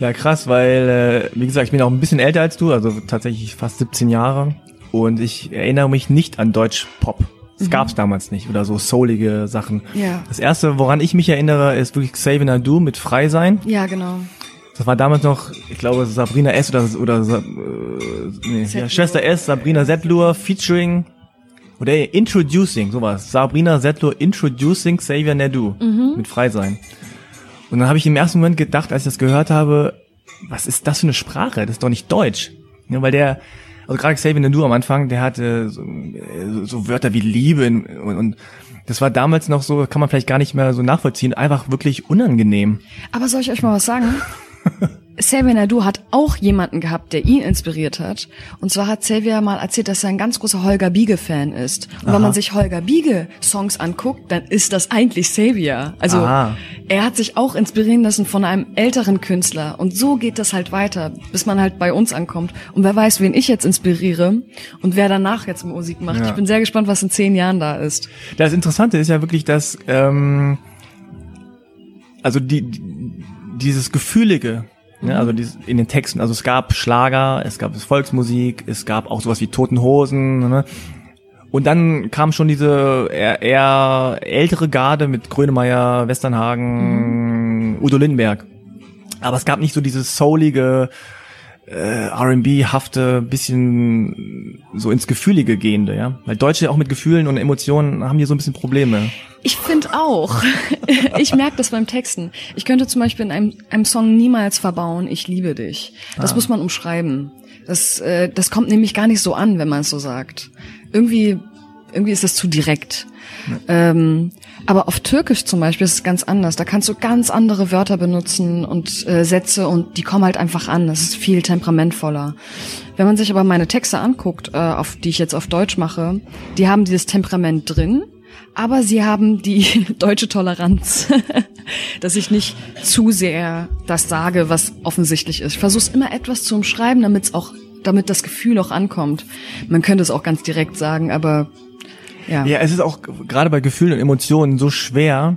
ja krass, weil, äh, wie gesagt, ich bin auch ein bisschen älter als du, also tatsächlich fast 17 Jahre. Und ich erinnere mich nicht an Deutsch-Pop. Das gab's damals nicht oder so soulige Sachen. Ja. Das erste, woran ich mich erinnere, ist wirklich Xavier Nadu mit Frei sein. ja, genau. Das war damals noch, ich glaube, Sabrina S. oder, oder äh, nee, ja. Schwester S, Sabrina Settlur featuring oder Introducing, sowas. Sabrina Settlur Introducing Xavier Nadu mit Frei sein. Und dann habe ich im ersten Moment gedacht, als ich das gehört habe, was ist das für eine Sprache? Das ist doch nicht Deutsch. Ja, weil der, also gerade Xavier Nadu am Anfang, der hatte so, äh, so Wörter wie Liebe und, und das war damals noch so, kann man vielleicht gar nicht mehr so nachvollziehen, einfach wirklich unangenehm. Aber soll ich euch mal was sagen? Xavier Nadu hat auch jemanden gehabt, der ihn inspiriert hat. Und zwar hat Xavier mal erzählt, dass er ein ganz großer Holger Biege-Fan ist. Und wenn man sich Holger Biege-Songs anguckt, dann ist das eigentlich Xavier. Also Aha. er hat sich auch inspirieren lassen von einem älteren Künstler. Und so geht das halt weiter, bis man halt bei uns ankommt. Und wer weiß, wen ich jetzt inspiriere und wer danach jetzt Musik macht. Ja. Ich bin sehr gespannt, was in zehn Jahren da ist. Das Interessante ist ja wirklich, dass ähm, also die, die dieses Gefühlige, ne, also dieses, in den Texten, also es gab Schlager, es gab Volksmusik, es gab auch sowas wie Toten Hosen, ne? Und dann kam schon diese eher, eher ältere Garde mit Grönemeyer, Westernhagen, Udo Lindenberg. Aber es gab nicht so dieses soulige, äh, R&B-hafte, bisschen so ins Gefühlige gehende, ja. Weil Deutsche auch mit Gefühlen und Emotionen haben hier so ein bisschen Probleme. Ich finde auch. ich merke das beim Texten. Ich könnte zum Beispiel in einem, einem Song niemals verbauen, ich liebe dich. Das muss man umschreiben. Das, äh, das kommt nämlich gar nicht so an, wenn man es so sagt. Irgendwie, irgendwie ist das zu direkt. Ähm, aber auf Türkisch zum Beispiel ist es ganz anders. Da kannst du ganz andere Wörter benutzen und äh, Sätze und die kommen halt einfach an. Das ist viel temperamentvoller. Wenn man sich aber meine Texte anguckt, äh, auf die ich jetzt auf Deutsch mache, die haben dieses Temperament drin, aber sie haben die deutsche Toleranz, dass ich nicht zu sehr das sage, was offensichtlich ist. Ich versuche immer etwas zu umschreiben, damit es auch, damit das Gefühl auch ankommt. Man könnte es auch ganz direkt sagen, aber Ja. Ja, es ist auch gerade bei Gefühlen und Emotionen so schwer,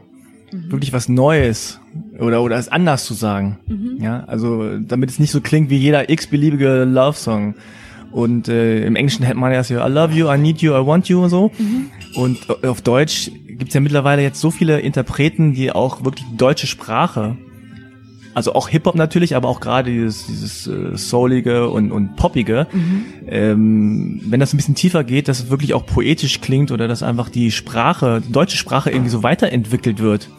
wirklich was Neues oder oder es anders zu sagen. Ja, also damit es nicht so klingt wie jeder x-beliebige Love-Song. Und äh, im Englischen hätte man ja so I love you, I need you, I want you und so. Und äh, auf Deutsch gibt's ja mittlerweile jetzt so viele Interpreten, die auch wirklich die deutsche Sprache also auch Hip-Hop natürlich, aber auch gerade dieses, dieses äh, Soulige und, und Poppige, ähm, wenn das ein bisschen tiefer geht, dass es wirklich auch poetisch klingt oder dass einfach die Sprache, die deutsche Sprache irgendwie so weiterentwickelt wird.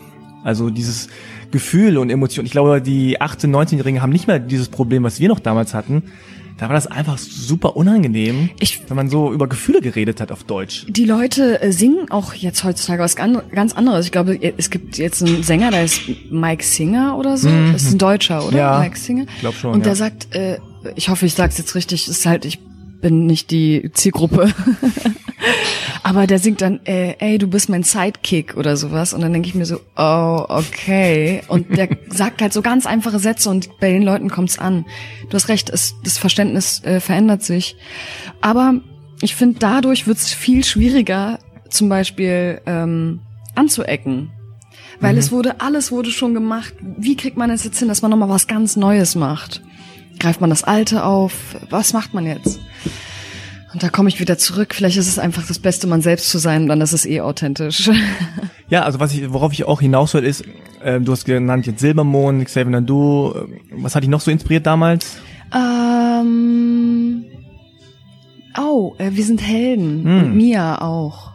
Also dieses Gefühl und Emotion. Ich glaube, die 18-, 19-Jährigen haben nicht mehr dieses Problem, was wir noch damals hatten. Da war das einfach super unangenehm, Ich- wenn man so über Gefühle geredet hat auf Deutsch. Die Leute äh, singen auch jetzt heutzutage was gan- ganz anderes. Ich glaube, es gibt jetzt einen Sänger, der ist Mike Singer oder so. Das ist ein Deutscher, oder? Mhm. Ja, Mike Singer. glaub schon, Und der ja. sagt, äh, ich hoffe, ich sage es jetzt richtig, ist halt, ich bin nicht die Zielgruppe. Aber der singt dann, äh, ey, du bist mein Sidekick oder sowas. Und dann denke ich mir so, oh, okay. Und der sagt halt so ganz einfache Sätze und bei den Leuten kommt's an. Du hast recht, es, das Verständnis äh, verändert sich. Aber ich finde, dadurch wird's viel schwieriger, zum Beispiel ähm, anzuecken. Weil es wurde, alles wurde schon gemacht. Wie kriegt man es jetzt hin, dass man nochmal was ganz Neues macht? Greift man das Alte auf? Was macht man jetzt? Und da komme ich wieder zurück. Vielleicht ist es einfach das Beste, man selbst zu sein, dann ist es eh authentisch. Ja, also was ich, worauf ich auch hinaus will, ist, äh, du hast genannt jetzt Silbermond, Xavier Nadu, äh, was hat dich noch so inspiriert damals? ähm, oh, äh, wir sind Helden. Und Mia auch.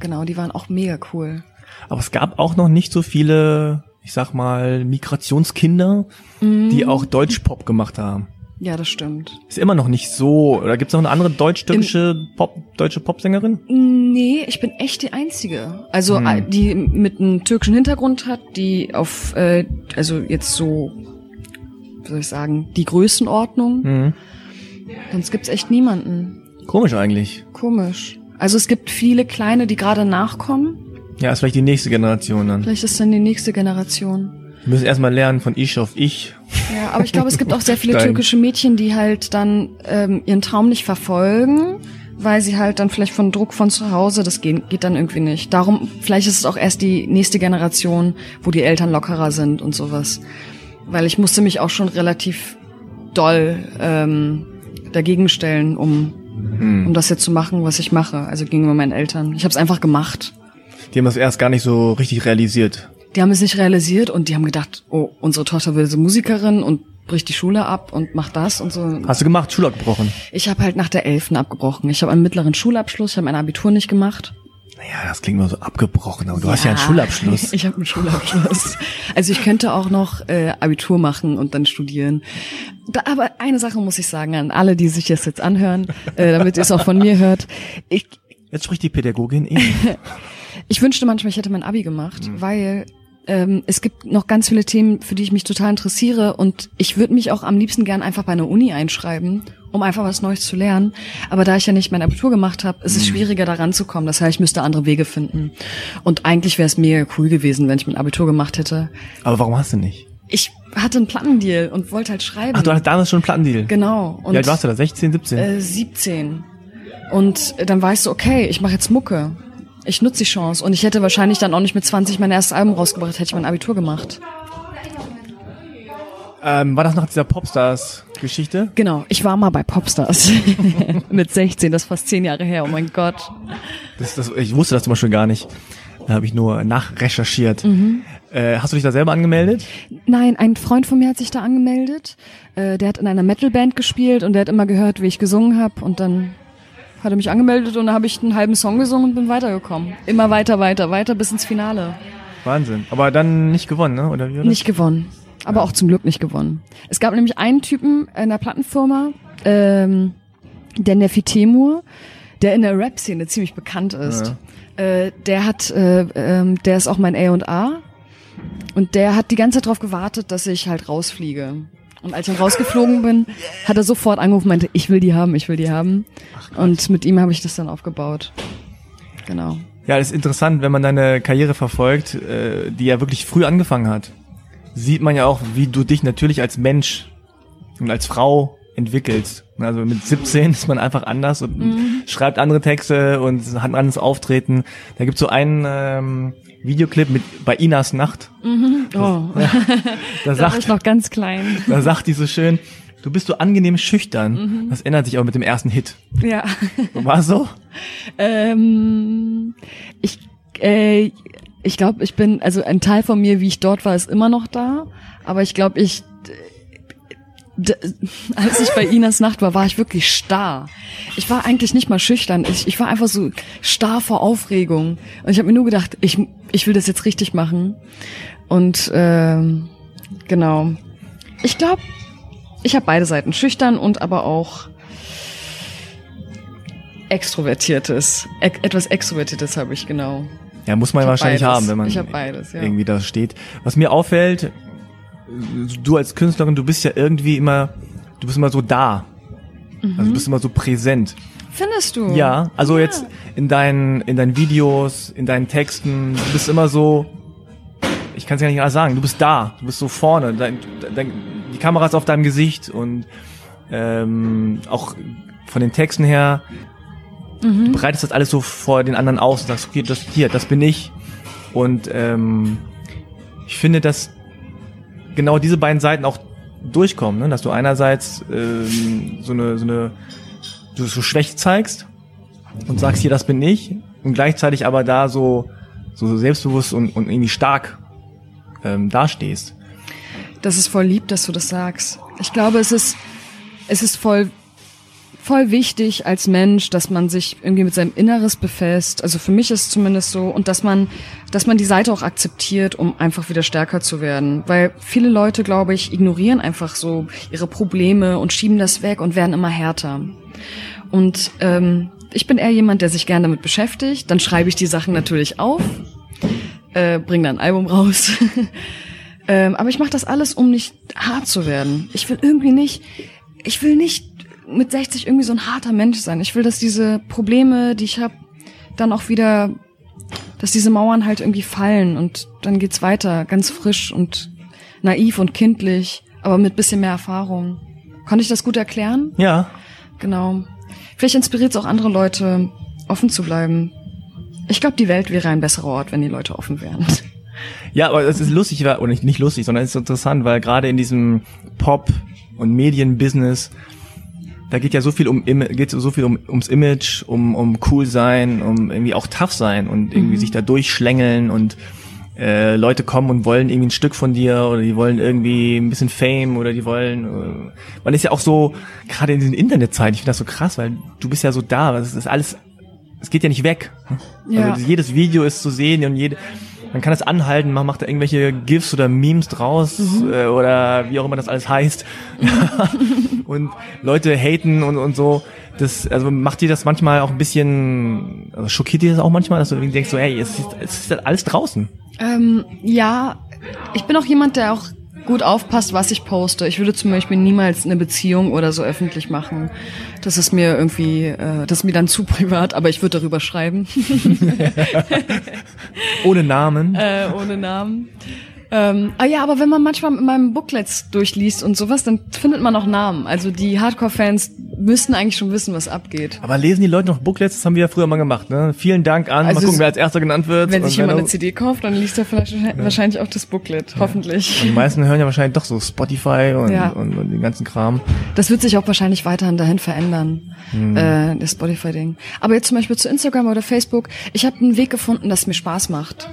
Genau, die waren auch mega cool. Aber es gab auch noch nicht so viele, ich sag mal, Migrationskinder, die auch Deutschpop gemacht haben. Ja, das stimmt. Ist immer noch nicht so. Oder gibt's noch eine andere deutsch-türkische Pop, deutsche Popsängerin? Nee, ich bin echt die Einzige. Also Hm. äh, die mit einem türkischen Hintergrund hat, die auf, äh, also jetzt so, wie soll ich sagen, die Größenordnung. Mhm. Sonst gibt's echt niemanden. Komisch eigentlich. Komisch. Also es gibt viele kleine, die gerade nachkommen. Ja, ist vielleicht die nächste Generation dann. Vielleicht ist dann die nächste Generation. Wir müssen erstmal lernen von ich auf ich. Ja, aber ich glaube, es gibt auch sehr viele Dein- türkische Mädchen, die halt dann ähm, ihren Traum nicht verfolgen, weil sie halt dann vielleicht von Druck von zu Hause, das geht, geht dann irgendwie nicht. Darum, vielleicht ist es auch erst die nächste Generation, wo die Eltern lockerer sind und sowas. Weil ich musste mich auch schon relativ doll ähm, dagegen stellen, um, um das jetzt zu machen, was ich mache. Also gegenüber meinen Eltern. Ich habe es einfach gemacht. Die haben das erst gar nicht so richtig realisiert. Die haben es nicht realisiert und die haben gedacht, oh, unsere Tochter will so Musikerin und bricht die Schule ab und macht das und so. Hast du gemacht, Schule abgebrochen? Ich habe halt nach der Elften abgebrochen. Ich habe einen mittleren Schulabschluss, ich habe mein Abitur nicht gemacht. Naja, das klingt immer so abgebrochen, aber du hast ja einen Schulabschluss. Ich habe einen Schulabschluss. Also ich könnte auch noch äh, Abitur machen und dann studieren. Da, aber eine Sache muss ich sagen an alle, die sich das jetzt anhören, äh, damit ihr es auch von mir hört. Ich, Jetzt spricht die Pädagogin eh. ich wünschte manchmal, ich hätte mein Abi gemacht, weil ähm, es gibt noch ganz viele Themen, für die ich mich total interessiere und ich würde mich auch am liebsten gern einfach bei einer Uni einschreiben, um einfach was Neues zu lernen. Aber da ich ja nicht mein Abitur gemacht habe, ist es schwieriger, da ranzukommen. Das heißt, ich müsste andere Wege finden. Und eigentlich wäre es mega cool gewesen, wenn ich mein Abitur gemacht hätte. Aber warum hast du nicht? Ich hatte einen Plattendeal und wollte halt schreiben. Ach, du hattest damals schon einen Plattendeal. Genau. Und Wie alt warst du da? 16, 17? äh, 17. Und dann ich so, okay, ich mache jetzt Mucke. Ich nutze die Chance. Und ich hätte wahrscheinlich dann auch nicht mit 20 mein erstes Album rausgebracht, hätte ich mein Abitur gemacht. Ähm, war das nach dieser Popstars-Geschichte? Genau, ich war mal bei Popstars. mit 16, das ist fast zehn Jahre her, oh mein Gott. Das, das, ich wusste das zum Beispiel gar nicht. Da habe ich nur nachrecherchiert. Mhm. Äh, hast du dich da selber angemeldet? Nein, ein Freund von mir hat sich da angemeldet. Äh, der hat in einer Metalband gespielt und der hat immer gehört, wie ich gesungen habe. Und dann hat er mich angemeldet und dann habe ich einen halben Song gesungen und bin weitergekommen. Immer weiter, weiter, weiter bis ins Finale. Wahnsinn. Aber dann nicht gewonnen, ne? Oder wie war das? Nicht gewonnen. Aber auch zum Glück nicht gewonnen. Es gab nämlich einen Typen in einer Plattenfirma, ähm, der Nefi Temur, der in der Rap-Szene ziemlich bekannt ist. Äh, der hat, äh, ähm, der ist auch mein A&A und der hat die ganze Zeit darauf gewartet, dass ich halt rausfliege. Und als ich dann rausgeflogen bin, hat er sofort angerufen meinte, ich will die haben, ich will die haben. und mit ihm habe ich das dann aufgebaut. Genau. Ja, das ist interessant, wenn man deine Karriere verfolgt, äh, die ja wirklich früh angefangen hat. Sieht man ja auch, wie du dich natürlich als Mensch und als Frau entwickelst. Also mit 17 ist man einfach anders und mhm. schreibt andere Texte und hat ein anderes Auftreten. Da gibt's so einen ähm, Videoclip mit bei Inas Nacht. Mhm. Oh. Das, ja, da sagt, ist noch ganz klein. Da sagt die so schön, du bist so angenehm schüchtern. Mhm. Das ändert sich auch mit dem ersten Hit. Ja. War so? Ähm, ich äh, ich glaube, ich bin, also ein Teil von mir, wie ich dort war, ist immer noch da. Aber ich glaube, ich als ich bei Inas Nacht war, war ich wirklich starr. Ich war eigentlich nicht mal schüchtern. Ich, ich war einfach so starr vor Aufregung. Und ich habe mir nur gedacht, ich, ich will das jetzt richtig machen. Und ähm, genau. Ich glaube, ich habe beide Seiten. Schüchtern und aber auch extrovertiertes. E etwas extrovertiertes habe ich, genau. Ja, muss man wahrscheinlich beides. haben, wenn man beides, ja. irgendwie da steht. Was mir auffällt, du als Künstlerin, du bist ja irgendwie immer, du bist immer so da. Mhm. Also du bist immer so präsent. Findest du? Ja, also ja. jetzt in deinen, in deinen Videos, in deinen Texten, du bist immer so, ich kann es ja nicht anders sagen, du bist da, du bist so vorne, dein, dein, die Kamera ist auf deinem Gesicht und ähm, auch von den Texten her, mhm. du bereitest das alles so vor den anderen aus und sagst, okay, das hier, das bin ich. Und ähm, ich finde, dass genau diese beiden Seiten auch durchkommen, ne? dass du einerseits ähm, so eine so eine du so Schwäche zeigst und sagst hier das bin ich und gleichzeitig aber da so so selbstbewusst und, und irgendwie stark ähm, dastehst. Das ist voll lieb, dass du das sagst. Ich glaube, es ist es ist voll voll wichtig als Mensch, dass man sich irgendwie mit seinem Inneres befasst. Also für mich ist es zumindest so und dass man, dass man die Seite auch akzeptiert, um einfach wieder stärker zu werden. Weil viele Leute, glaube ich, ignorieren einfach so ihre Probleme und schieben das weg und werden immer härter. Und ähm, ich bin eher jemand, der sich gerne damit beschäftigt. Dann schreibe ich die Sachen natürlich auf, äh, bringe dann ein Album raus. ähm, aber ich mache das alles, um nicht hart zu werden. Ich will irgendwie nicht, ich will nicht mit 60 irgendwie so ein harter Mensch sein. Ich will, dass diese Probleme, die ich habe, dann auch wieder, dass diese Mauern halt irgendwie fallen und dann geht's weiter, ganz frisch und naiv und kindlich, aber mit bisschen mehr Erfahrung. Konnte ich das gut erklären? Ja. Genau. Vielleicht inspiriert es auch andere Leute, offen zu bleiben. Ich glaube, die Welt wäre ein besserer Ort, wenn die Leute offen wären. Ja, aber es ist lustig, oder nicht, nicht lustig, sondern es ist interessant, weil gerade in diesem Pop- und Medienbusiness da geht ja so viel um geht so viel um ums Image, um um cool sein, um irgendwie auch tough sein und irgendwie mhm. sich da durchschlängeln und äh, Leute kommen und wollen irgendwie ein Stück von dir oder die wollen irgendwie ein bisschen Fame oder die wollen, äh, weil es ja auch so gerade in diesen Internetzeiten, ich finde das so krass, weil du bist ja so da, es ist alles, es geht ja nicht weg. Ja. Also jedes Video ist zu sehen und jede man kann das anhalten, man macht da irgendwelche GIFs oder Memes draus mhm. äh, oder wie auch immer das alles heißt. und Leute haten und, und so. Das, also macht dir das manchmal auch ein bisschen, also schockiert dir das auch manchmal, dass du denkst so, hey, es ist, es ist halt alles draußen. Ähm, ja, ich bin auch jemand, der auch gut aufpasst, was ich poste. Ich würde zum Beispiel niemals eine Beziehung oder so öffentlich machen. Das ist mir irgendwie, äh, das ist mir dann zu privat, aber ich würde darüber schreiben. ohne Namen. Äh, ohne Namen. Ähm, ah ja, aber wenn man manchmal mit meinem Booklets durchliest und sowas, dann findet man auch Namen. Also die Hardcore-Fans müssten eigentlich schon wissen, was abgeht. Aber lesen die Leute noch Booklets? Das haben wir ja früher mal gemacht. Ne? Vielen Dank an. Also mal gucken, wer als erster genannt wird. Wenn sich jemand eine CD kauft, dann liest er vielleicht ja. wahrscheinlich auch das Booklet. Hoffentlich. Und die meisten hören ja wahrscheinlich doch so Spotify und, ja. und, und, den ganzen Kram. Das wird sich auch wahrscheinlich weiterhin dahin verändern, hm. äh, das Spotify-Ding. Aber jetzt zum Beispiel zu Instagram oder Facebook. Ich habe einen Weg gefunden, das mir Spaß macht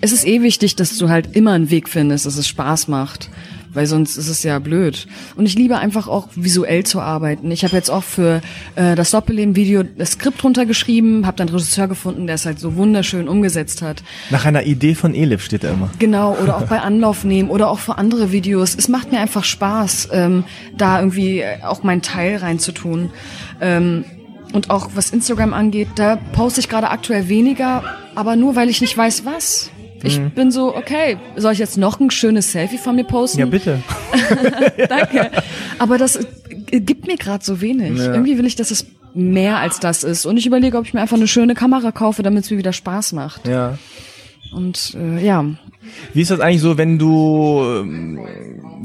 es ist eh wichtig, dass du halt immer einen Weg findest, dass es Spaß macht, weil sonst ist es ja blöd. Und ich liebe einfach auch visuell zu arbeiten. Ich habe jetzt auch für äh, das Doppelleben-Video das Skript runtergeschrieben, habe dann einen Regisseur gefunden, der es halt so wunderschön umgesetzt hat. Nach einer Idee von Elif steht er immer. Genau, oder auch bei Anlauf nehmen oder auch für andere Videos. Es macht mir einfach Spaß, ähm, da irgendwie auch meinen Teil reinzutun. Ähm, und auch was Instagram angeht, da poste ich gerade aktuell weniger, aber nur weil ich nicht weiß, was. Ich mhm. bin so, okay, soll ich jetzt noch ein schönes Selfie von mir posten? Ja, bitte. Danke. Aber das gibt mir gerade so wenig. Ja. Irgendwie will ich, dass es mehr als das ist. Und ich überlege, ob ich mir einfach eine schöne Kamera kaufe, damit es mir wieder Spaß macht. Ja. Und äh, ja. Wie ist das eigentlich so, wenn du ähm,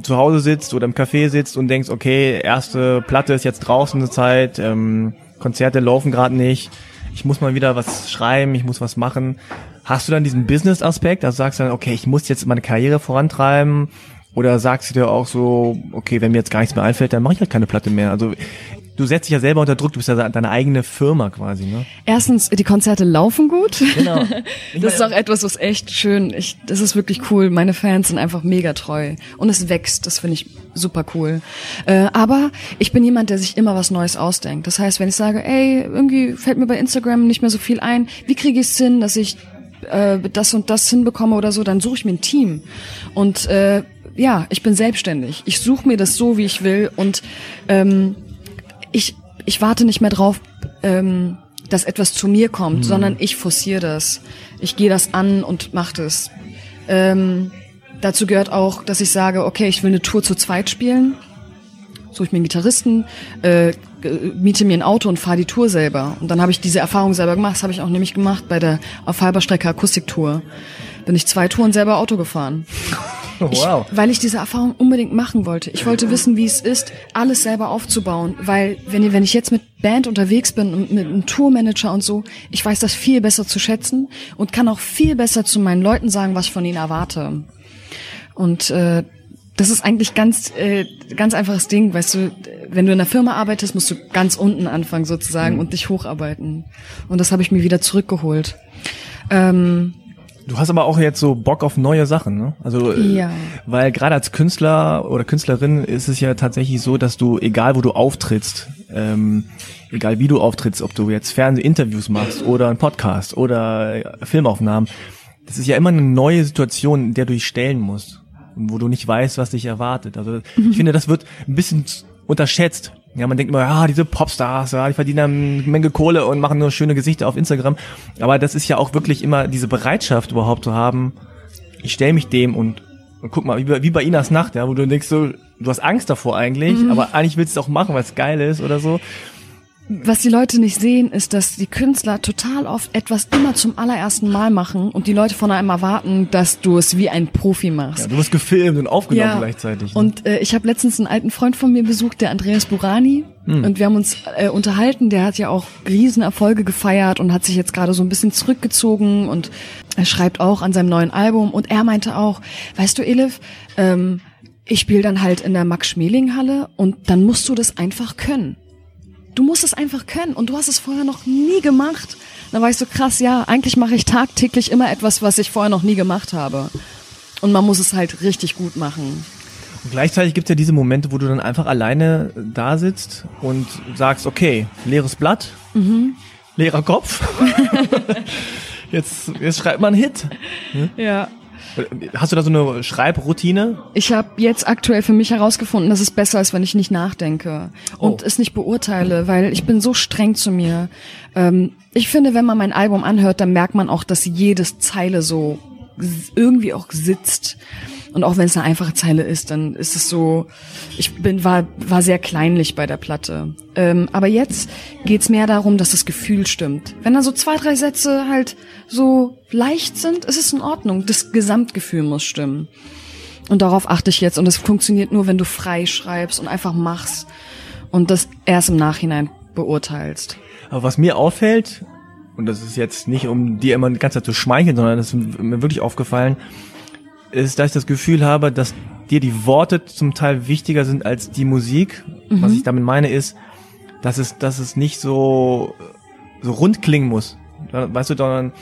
zu Hause sitzt oder im Café sitzt und denkst, okay, erste Platte ist jetzt draußen eine Zeit, ähm, Konzerte laufen gerade nicht, ich muss mal wieder was schreiben, ich muss was machen. Hast du dann diesen Business-Aspekt, also sagst du dann, okay, ich muss jetzt meine Karriere vorantreiben, oder sagst du dir auch so, okay, wenn mir jetzt gar nichts mehr einfällt, dann mache ich halt keine Platte mehr. Also du setzt dich ja selber unter Druck, du bist ja deine eigene Firma quasi, ne? Erstens, die Konzerte laufen gut. Genau. das ist auch etwas, was echt schön, ich, das ist wirklich cool. Meine Fans sind einfach mega treu. Und es wächst, das finde ich super cool. Äh, aber ich bin jemand, der sich immer was Neues ausdenkt. Das heißt, wenn ich sage, ey, irgendwie fällt mir bei Instagram nicht mehr so viel ein, wie kriege ich es hin, dass ich äh, das und das hinbekomme oder so, dann suche ich mir ein Team. Und äh, ja, ich bin selbstständig. Ich suche mir das so, wie ich will und ähm, ich, ich warte nicht mehr drauf, ähm, dass etwas zu mir kommt, mhm. sondern ich forciere das. Ich gehe das an und mache das. Ähm, dazu gehört auch, dass ich sage, okay, ich will eine Tour zu zweit spielen. Suche ich mir einen Gitarristen, äh, miete mir ein Auto und fahre die Tour selber. Und dann habe ich diese Erfahrung selber gemacht. Das habe ich auch nämlich gemacht bei der auf halber Strecke Akustiktour. Bin ich zwei Touren selber Auto gefahren. Wow. Ich, weil ich diese Erfahrung unbedingt machen wollte. Ich wollte wissen, wie es ist, alles selber aufzubauen. Weil wenn, wenn ich jetzt mit Band unterwegs bin und mit einem Tourmanager und so, ich weiß das viel besser zu schätzen und kann auch viel besser zu meinen Leuten sagen, was ich von ihnen erwarte. Und äh, das ist eigentlich ganz äh, ganz einfaches Ding, weißt du, wenn du in einer Firma arbeitest, musst du ganz unten anfangen sozusagen mhm. und dich hocharbeiten. Und das habe ich mir wieder zurückgeholt. Ähm, Du hast aber auch jetzt so Bock auf neue Sachen, ne? Also, äh, ja. weil gerade als Künstler oder Künstlerin ist es ja tatsächlich so, dass du, egal wo du auftrittst, ähm, egal wie du auftrittst, ob du jetzt Fernsehinterviews machst oder ein Podcast oder Filmaufnahmen, das ist ja immer eine neue Situation, in der du dich stellen musst, wo du nicht weißt, was dich erwartet. Also ich finde, das wird ein bisschen unterschätzt. Ja, man denkt immer, ja, diese Popstars, ja, die verdienen eine Menge Kohle und machen nur schöne Gesichter auf Instagram. Aber das ist ja auch wirklich immer diese Bereitschaft überhaupt zu haben. Ich stelle mich dem und, und guck mal, wie bei, wie bei Inas Nacht, ja, wo du denkst so, du hast Angst davor eigentlich, mhm. aber eigentlich willst du es auch machen, weil es geil ist oder so was die Leute nicht sehen, ist, dass die Künstler total oft etwas immer zum allerersten Mal machen und die Leute von einem erwarten, dass du es wie ein Profi machst. Ja, du wirst gefilmt und aufgenommen ja. gleichzeitig. Ne? Und äh, ich habe letztens einen alten Freund von mir besucht, der Andreas Burani, hm. und wir haben uns äh, unterhalten. Der hat ja auch Riesenerfolge gefeiert und hat sich jetzt gerade so ein bisschen zurückgezogen und er schreibt auch an seinem neuen Album. Und er meinte auch, weißt du, Elif, ähm, ich spiele dann halt in der Max-Schmeling-Halle und dann musst du das einfach können. Du musst es einfach können und du hast es vorher noch nie gemacht. Dann war ich so krass, ja, eigentlich mache ich tagtäglich immer etwas, was ich vorher noch nie gemacht habe. Und man muss es halt richtig gut machen. Und gleichzeitig gibt es ja diese Momente, wo du dann einfach alleine da sitzt und sagst, okay, leeres Blatt, mhm. leerer Kopf. jetzt, jetzt schreibt man einen Hit. Hm? Ja. Hast du da so eine Schreibroutine? Ich habe jetzt aktuell für mich herausgefunden, dass es besser ist, wenn ich nicht nachdenke und oh. es nicht beurteile, weil ich bin so streng zu mir. Ähm, ich finde, wenn man mein Album anhört, dann merkt man auch, dass jedes Zeile so irgendwie auch sitzt. Und auch wenn es eine einfache Zeile ist, dann ist es so, ich bin, war, war sehr kleinlich bei der Platte. Ähm, aber jetzt geht's mehr darum, dass das Gefühl stimmt. Wenn da so zwei, drei Sätze halt so leicht sind, ist es in Ordnung. Das Gesamtgefühl muss stimmen. Und darauf achte ich jetzt. Und das funktioniert nur, wenn du frei schreibst und einfach machst und das erst im Nachhinein beurteilst. Aber was mir auffällt, und das ist jetzt nicht, um dir immer die ganze Zeit zu schmeicheln, sondern das ist mir wirklich aufgefallen, ist, dass ich das Gefühl habe, dass dir die Worte zum Teil wichtiger sind als die Musik. Mhm. Was ich damit meine ist, dass es, dass es nicht so, so rund klingen muss. Weißt du, sondern,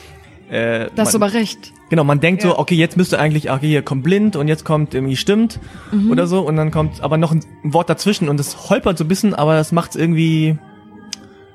äh, das ist aber recht. Genau, man denkt ja. so, okay, jetzt müsste eigentlich, okay, hier kommt blind und jetzt kommt irgendwie stimmt mhm. oder so und dann kommt aber noch ein Wort dazwischen und es holpert so ein bisschen, aber das macht es irgendwie,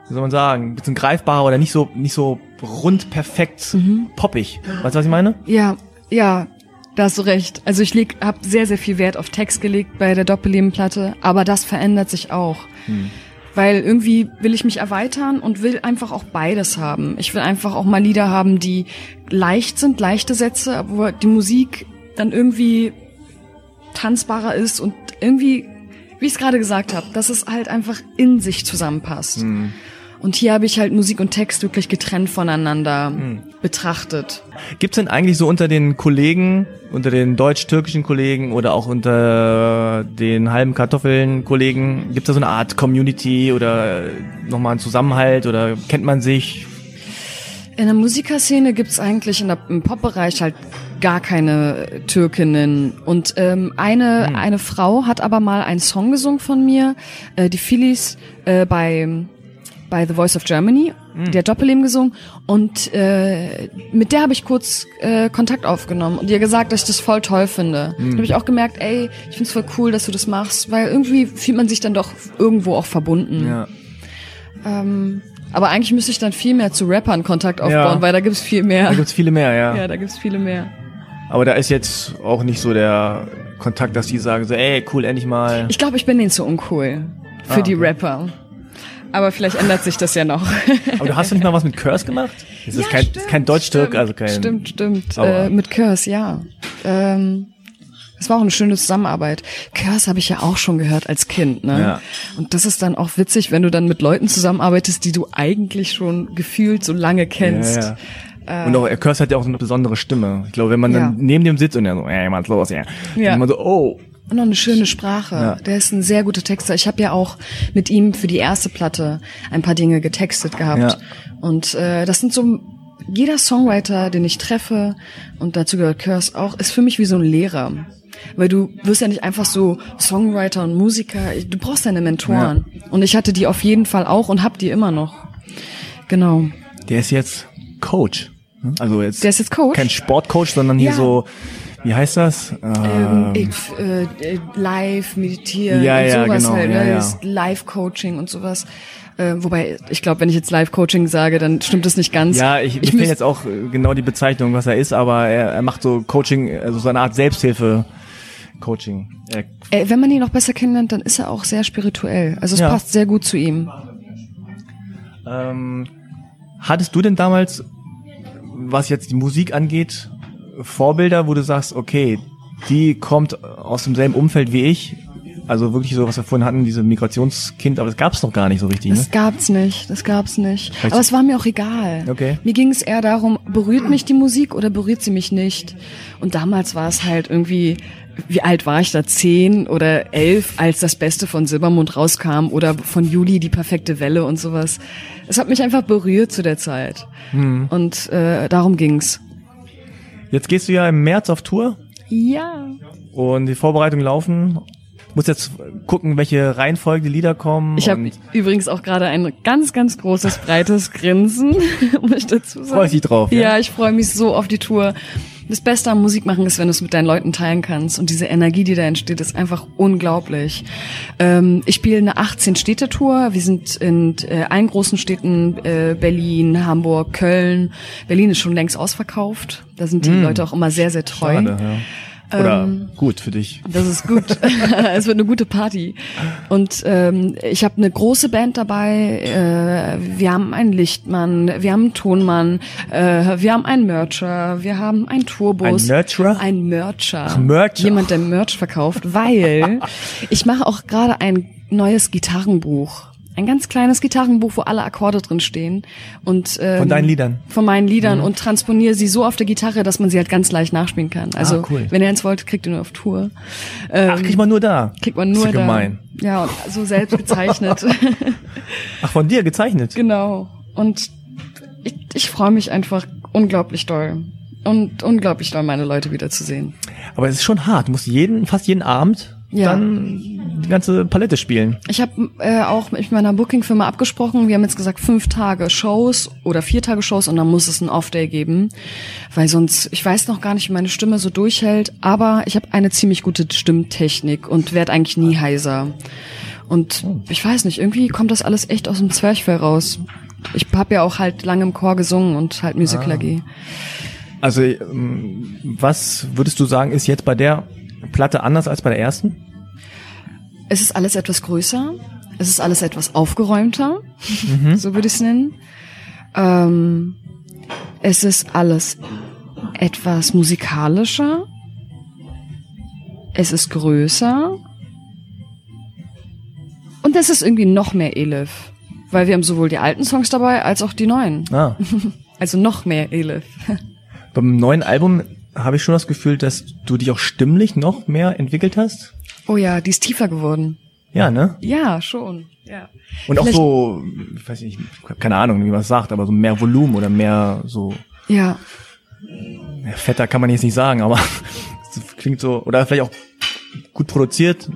wie soll man sagen, ein bisschen greifbarer oder nicht so, nicht so rund perfekt mhm. poppig. Weißt du, was ich meine? Ja, ja, da hast du recht. Also ich habe sehr, sehr viel Wert auf Text gelegt bei der Doppelleben-Platte, aber das verändert sich auch. Hm. Weil irgendwie will ich mich erweitern und will einfach auch beides haben. Ich will einfach auch mal Lieder haben, die leicht sind, leichte Sätze, wo die Musik dann irgendwie tanzbarer ist und irgendwie, wie ich es gerade gesagt habe, dass es halt einfach in sich zusammenpasst. Hm. Und hier habe ich halt Musik und Text wirklich getrennt voneinander betrachtet. Gibt's denn eigentlich so unter den Kollegen, unter den deutsch-türkischen Kollegen oder auch unter den halben Kartoffeln-Kollegen, gibt's da so eine Art Community oder nochmal einen Zusammenhalt oder kennt man sich? In der Musikerszene gibt's eigentlich in der, im Popbereich halt gar keine Türkinnen. Und ähm, eine, eine Frau hat aber mal einen Song gesungen von mir, äh, die Phillies, äh, bei, bei The Voice of Germany. Die hat Doppelleben gesungen und äh, mit der habe ich kurz äh, Kontakt aufgenommen und ihr gesagt, dass ich das voll toll finde. Da habe ich auch gemerkt, ey, ich find's voll cool, dass du das machst, weil irgendwie fühlt man sich dann doch irgendwo auch verbunden. Ja. Ähm, aber eigentlich müsste ich dann viel mehr zu Rappern Kontakt aufbauen, Ja. weil da gibt's viel mehr. Da gibt's viele mehr, ja. Ja, da gibt's viele mehr. Aber da ist jetzt auch nicht so der Kontakt, dass die sagen so, ey, cool, endlich mal. Ich glaube, ich bin denen zu uncool für Ah, die okay. Rapper. Aber vielleicht ändert sich das ja noch. Aber du hast doch nicht mal was mit Curse gemacht? Das ist kein, stimmt, kein Deutsch-Türk, stimmt, also kein... Stimmt, stimmt. Äh, mit Curse, ja. Ähm, es war auch eine schöne Zusammenarbeit. Curse habe ich ja auch schon gehört als Kind, ne? Ja. Und das ist dann auch witzig, wenn du dann mit Leuten zusammenarbeitest, die du eigentlich schon gefühlt so lange kennst. Ja, ja. Und auch, Curse hat ja auch so eine besondere Stimme. Ich glaube, wenn man Ja. dann neben dem sitzt und er so, ey, was ist los, ja. Ja. Dann man so, oh. Und noch eine schöne Sprache. Ja. Der ist ein sehr guter Texter. Ich habe ja auch mit ihm für die erste Platte ein paar Dinge getextet gehabt. Ja. Und äh, das sind so jeder Songwriter, den ich treffe, und dazu gehört Curse auch, ist für mich wie so ein Lehrer. Weil du wirst ja nicht einfach so Songwriter und Musiker, du brauchst deine Mentoren. Und ich hatte die auf jeden Fall auch und hab die immer noch. Genau. Der ist jetzt Coach. Also jetzt, Der ist jetzt Coach? kein Sportcoach, sondern hier Ja. so, wie heißt das? Ähm, Ähm, ich, äh, äh, live meditieren Ja, und ja, sowas genau, halt, ne? ja. Das Live-Coaching und sowas. Äh, wobei, ich glaube, wenn ich jetzt Live-Coaching sage, dann stimmt das nicht ganz. ja, ich, ich finde jetzt auch äh, genau die Bezeichnung, was er ist, aber er, er macht so Coaching, also so eine Art Selbsthilfe-Coaching. Er, Ey, wenn man ihn noch besser kennenlernt, dann ist er auch sehr spirituell. Also es Ja. passt sehr gut zu ihm. Ähm, hattest du denn damals, was jetzt die Musik angeht, Vorbilder, wo du sagst, okay, die kommt aus demselben Umfeld wie ich? Also wirklich so, was wir vorhin hatten, diese Migrationskind, aber das gab es noch gar nicht so richtig, ne? Das gab's nicht, das gab's nicht. Vielleicht- Aber es war mir auch egal. Okay. Mir ging es eher darum, berührt mich die Musik oder berührt sie mich nicht? Und damals war es halt irgendwie, wie alt war ich da? Zehn oder elf, als das Beste von Silbermond rauskam oder von Juli die perfekte Welle und sowas. Es hat mich einfach berührt zu der Zeit. Hm. Und äh, darum ging's. Jetzt gehst du ja im März auf Tour Ja. und die Vorbereitungen laufen. Muss jetzt gucken, welche Reihenfolge die Lieder kommen. Ich habe übrigens auch gerade ein ganz, ganz großes, breites Grinsen, muss ich dazu sagen. Freust dich drauf, ja? Ja, ich freue mich so auf die Tour. Das Beste am Musikmachen ist, wenn du es mit deinen Leuten teilen kannst. Und diese Energie, die da entsteht, ist einfach unglaublich. Ähm, ich spiele eine 18-Städte-Tour. Wir sind in äh, allen großen Städten, äh, Berlin, Hamburg, Köln. Berlin ist schon längst ausverkauft. Da sind die Leute auch immer sehr, sehr treu. Schade, ja. Oder Ähm, gut für dich. Das ist gut. es wird eine gute Party. Und ähm, ich habe eine große Band dabei. Äh, wir haben einen Lichtmann, wir haben einen Tonmann, äh, wir haben einen Mercher, wir haben einen Tourbus. Ein Nurturer? Ein Mercher. Ach, Mercher. Jemand, der Merch verkauft, weil ich mache auch gerade ein neues Gitarrenbuch. Ein ganz kleines Gitarrenbuch, wo alle Akkorde drin stehen. Und, ähm, Von deinen Liedern? Von meinen Liedern und transponiere sie so auf der Gitarre, dass man sie halt ganz leicht nachspielen kann. Also, Ah, cool. wenn ihr eins wollt, kriegt ihr nur auf Tour. Ähm, Ach, kriegt man nur da. kriegt man Ist nur ja da. gemein. Ja, und so selbst gezeichnet. Ach, von dir gezeichnet. genau. Und ich, ich freue mich einfach unglaublich doll. Und unglaublich doll, meine Leute wiederzusehen. Aber es ist schon hart. Du musst jeden, fast jeden Abend Ja. dann die ganze Palette spielen. Ich habe äh, auch mit meiner Booking-Firma abgesprochen. Wir haben jetzt gesagt, fünf Tage Shows oder vier Tage Shows und dann muss es einen Off-Day geben. Weil sonst, ich weiß noch gar nicht, wie meine Stimme so durchhält, aber ich habe eine ziemlich gute Stimmtechnik und werde eigentlich nie heiser. Und ich weiß nicht, irgendwie kommt das alles echt aus dem Zwerchfell raus. Ich habe ja auch halt lange im Chor gesungen und halt Musical AG. Also, ähm, was würdest du sagen, ist jetzt bei der Platte anders als bei der ersten? Es ist alles etwas größer. Es ist alles etwas aufgeräumter. So würde ich es nennen. Ähm, es ist alles etwas musikalischer. Es ist größer. Und es ist irgendwie noch mehr Elif. weil wir haben sowohl die alten Songs dabei als auch die neuen. Ah. Also noch mehr Elif. Beim neuen Album habe ich schon das Gefühl, dass du dich auch stimmlich noch mehr entwickelt hast. Oh ja, die ist tiefer geworden. Ja, ne? Ja, schon. Ja. Und auch Vielleicht- so, ich weiß nicht, keine Ahnung, wie man es sagt, aber so mehr Volumen oder mehr so, Ja, fetter kann man jetzt nicht sagen, aber es klingt so, oder vielleicht auch gut produziert.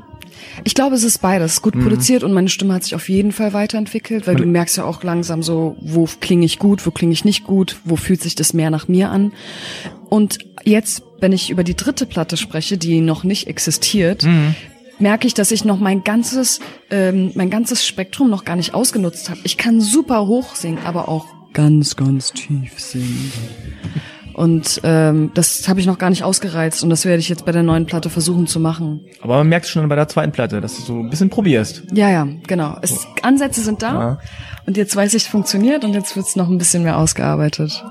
Ich glaube, es ist beides. Mhm. Gut produziert und meine Stimme hat sich auf jeden Fall weiterentwickelt, weil du merkst ja auch langsam so, wo klinge ich gut, wo klinge ich nicht gut, wo fühlt sich das mehr nach mir an. Und jetzt, wenn ich über die dritte Platte spreche, die noch nicht existiert, Mhm. merke ich, dass ich noch mein ganzes, ähm, mein ganzes Spektrum noch gar nicht ausgenutzt habe. Ich kann super hoch singen, aber auch ganz, ganz tief singen. Und ähm, das habe ich noch gar nicht ausgereizt und das werde ich jetzt bei der neuen Platte versuchen zu machen. Aber man merkt schon bei der zweiten Platte, dass du so ein bisschen probierst. Ja, ja, genau. Es, Ansätze sind da Ja. und jetzt weiß ich, es funktioniert und jetzt wird's noch ein bisschen mehr ausgearbeitet.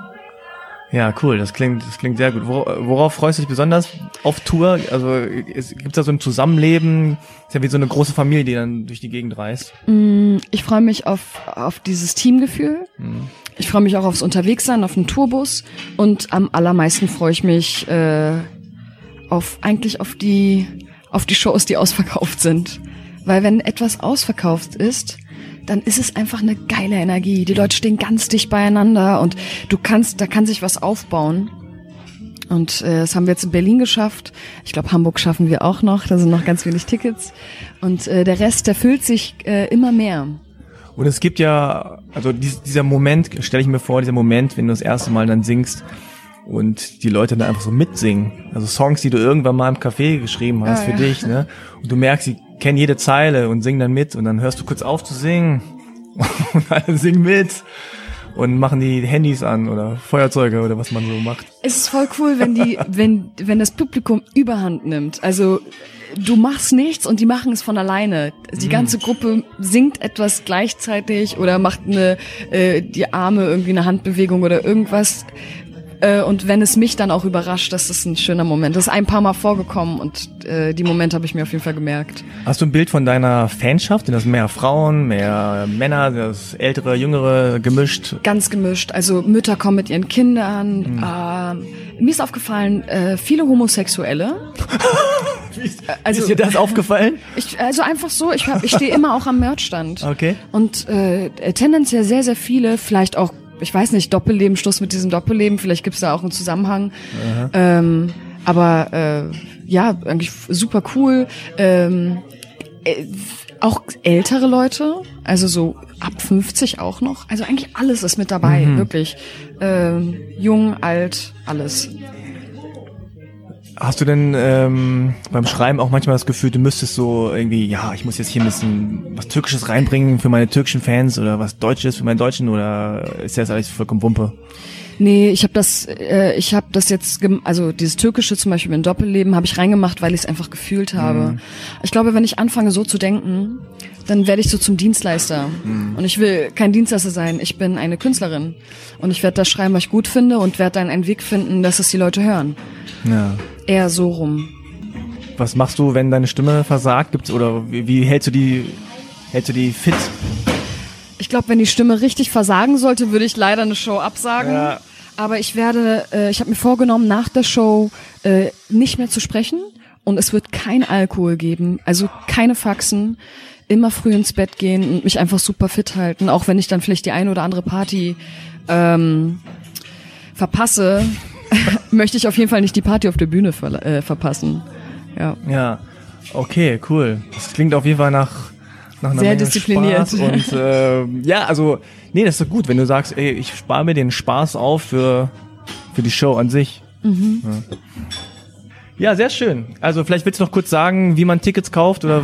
Ja, cool, das klingt, das klingt sehr gut. Wor- Worauf freust du dich besonders auf Tour? Also es, gibt's da so ein Zusammenleben? Ist ja wie so eine große Familie, die dann durch die Gegend reist. Ich freue mich auf, auf dieses Teamgefühl. Ich freue mich auch aufs Unterwegssein, auf den Tourbus und am allermeisten freue ich mich äh, auf eigentlich auf die auf die Shows, die ausverkauft sind. Weil wenn etwas ausverkauft ist, dann ist es einfach eine geile Energie. Die Leute stehen ganz dicht beieinander und du kannst, da kann sich was aufbauen. Und äh, das haben wir jetzt in Berlin geschafft. Ich glaube, Hamburg schaffen wir auch noch. Da sind noch ganz wenig Tickets. Und äh, der Rest, der füllt sich äh, immer mehr. Und es gibt ja, also dies, dieser Moment, stelle ich mir vor, dieser Moment, wenn du das erste Mal dann singst und die Leute dann einfach so mitsingen. Also Songs, die du irgendwann mal im Café geschrieben hast Ja, für ja. dich, ne? Und du merkst, sie kennen jede Zeile und singen dann mit und dann hörst du kurz auf zu singen und alle singen mit und machen die Handys an oder Feuerzeuge oder was man so macht. Es ist voll cool, wenn die, wenn, wenn das Publikum Überhand nimmt. Also du machst nichts und die machen es von alleine. Die ganze Gruppe singt etwas gleichzeitig oder macht eine äh, die Arme irgendwie eine Handbewegung oder irgendwas. Äh, und wenn es mich dann auch überrascht, das ist ein schöner Moment. Das ist ein paar Mal vorgekommen und äh, die Momente habe ich mir auf jeden Fall gemerkt. Hast du ein Bild von deiner Fanschaft? Sind das mehr Frauen, mehr Männer, das ältere, jüngere, gemischt? Ganz gemischt. Also Mütter kommen mit ihren Kindern. Ähm, mir ist aufgefallen, äh, viele Homosexuelle. also- ist dir das aufgefallen? Ich, also einfach so, ich, hab- ich stehe immer auch am Merchstand. Okay. Und äh, tendenziell sehr, sehr viele, vielleicht auch, ich weiß nicht, Doppelleben, Schluss mit diesem Doppelleben, vielleicht gibt's da auch einen Zusammenhang. Ähm, aber äh, ja, eigentlich super cool. Ähm, äh, auch ältere Leute, also so ab 50 auch noch. Also eigentlich alles ist mit dabei, wirklich. Ähm, jung, alt, alles. Hast du denn ähm, beim Schreiben auch manchmal das Gefühl, du müsstest so irgendwie, ja, ich muss jetzt hier ein bisschen was Türkisches reinbringen für meine türkischen Fans oder was Deutsches für meine Deutschen oder ist das alles vollkommen Wumpe? Nee, ich habe das, äh, ich habe das jetzt, also dieses Türkische zum Beispiel in Doppelleben habe ich reingemacht, weil ich es einfach gefühlt habe. Ich glaube, wenn ich anfange so zu denken, dann werde ich so zum Dienstleister. Und ich will kein Dienstleister sein. Ich bin eine Künstlerin und ich werde das schreiben, was ich gut finde und werde dann einen Weg finden, dass es die Leute hören. Ja. Eher so rum. Was machst du, wenn deine Stimme versagt? Gibt's oder wie, wie hältst du die hältst du die fit? Ich glaube, wenn die Stimme richtig versagen sollte, würde ich leider eine Show absagen. Ja. Aber ich werde, äh, ich habe mir vorgenommen, nach der Show äh, nicht mehr zu sprechen und es wird kein Alkohol geben, also keine Faxen, immer früh ins Bett gehen und mich einfach super fit halten, auch wenn ich dann vielleicht die eine oder andere Party ähm, verpasse, möchte ich auf jeden Fall nicht die Party auf der Bühne ver äh, verpassen. Ja. Ja. Okay, cool. Das klingt auf jeden Fall nach nach einer Sehr Menge diszipliniert. Spaß und äh, ja, also nee, das ist doch gut, wenn du sagst, ey, ich spare mir den Spaß auf für für die Show an sich. Ja. Ja, sehr schön. Also vielleicht willst du noch kurz sagen, wie man Tickets kauft oder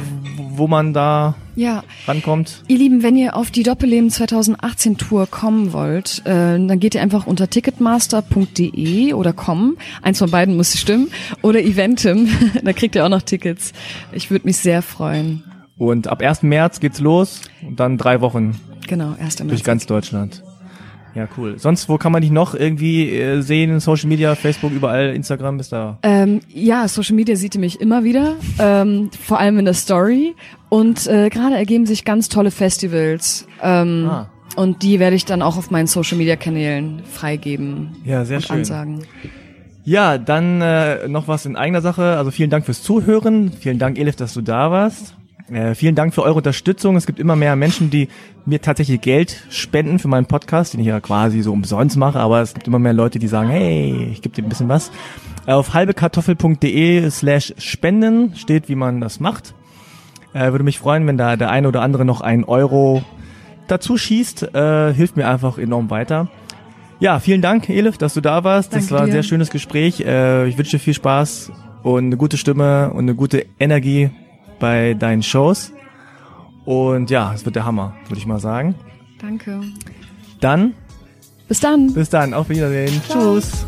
wo man da Ja, rankommt. Ihr Lieben, wenn ihr auf die Doppelleben 2018 Tour kommen wollt, äh, dann geht ihr einfach unter ticketmaster.de oder com. Eins von beiden muss stimmen. Oder Eventim. da kriegt ihr auch noch Tickets. Ich würde mich sehr freuen. Und ab 1. März geht's los und dann drei Wochen Genau, erst einmal. durch ganz Deutschland. Ja, cool. Sonst, wo kann man dich noch irgendwie äh, sehen? Social Media, Facebook, überall, Instagram, bist da? Ähm, ja, Social Media sieht ihr mich immer wieder, ähm, vor allem in der Story. Und äh, gerade ergeben sich ganz tolle Festivals. Ähm, Ah. Und die werde ich dann auch auf meinen Social Media Kanälen freigeben Ja, sehr und schön. ansagen. Ja, dann äh, noch was in eigener Sache. Also vielen Dank fürs Zuhören. Vielen Dank, Elif, dass du da warst. Äh, vielen Dank für eure Unterstützung. Es gibt immer mehr Menschen, die mir tatsächlich Geld spenden für meinen Podcast, den ich ja quasi so umsonst mache. Aber es gibt immer mehr Leute, die sagen, hey, ich gebe dir ein bisschen was. Äh, Auf halbekartoffel.de slash spenden steht, wie man das macht. Äh, würde mich freuen, wenn da der eine oder andere noch einen Euro dazu schießt. Äh, hilft mir einfach enorm weiter. Ja, vielen Dank, Elif, dass du da warst. das Danke war ein dir. sehr schönes Gespräch. Äh, ich wünsche dir viel Spaß und eine gute Stimme und eine gute Energie bei deinen Shows. Und ja, es wird der Hammer, würde ich mal sagen. Danke. Dann, Bis dann. bis dann, auf Wiedersehen. Ciao. Tschüss.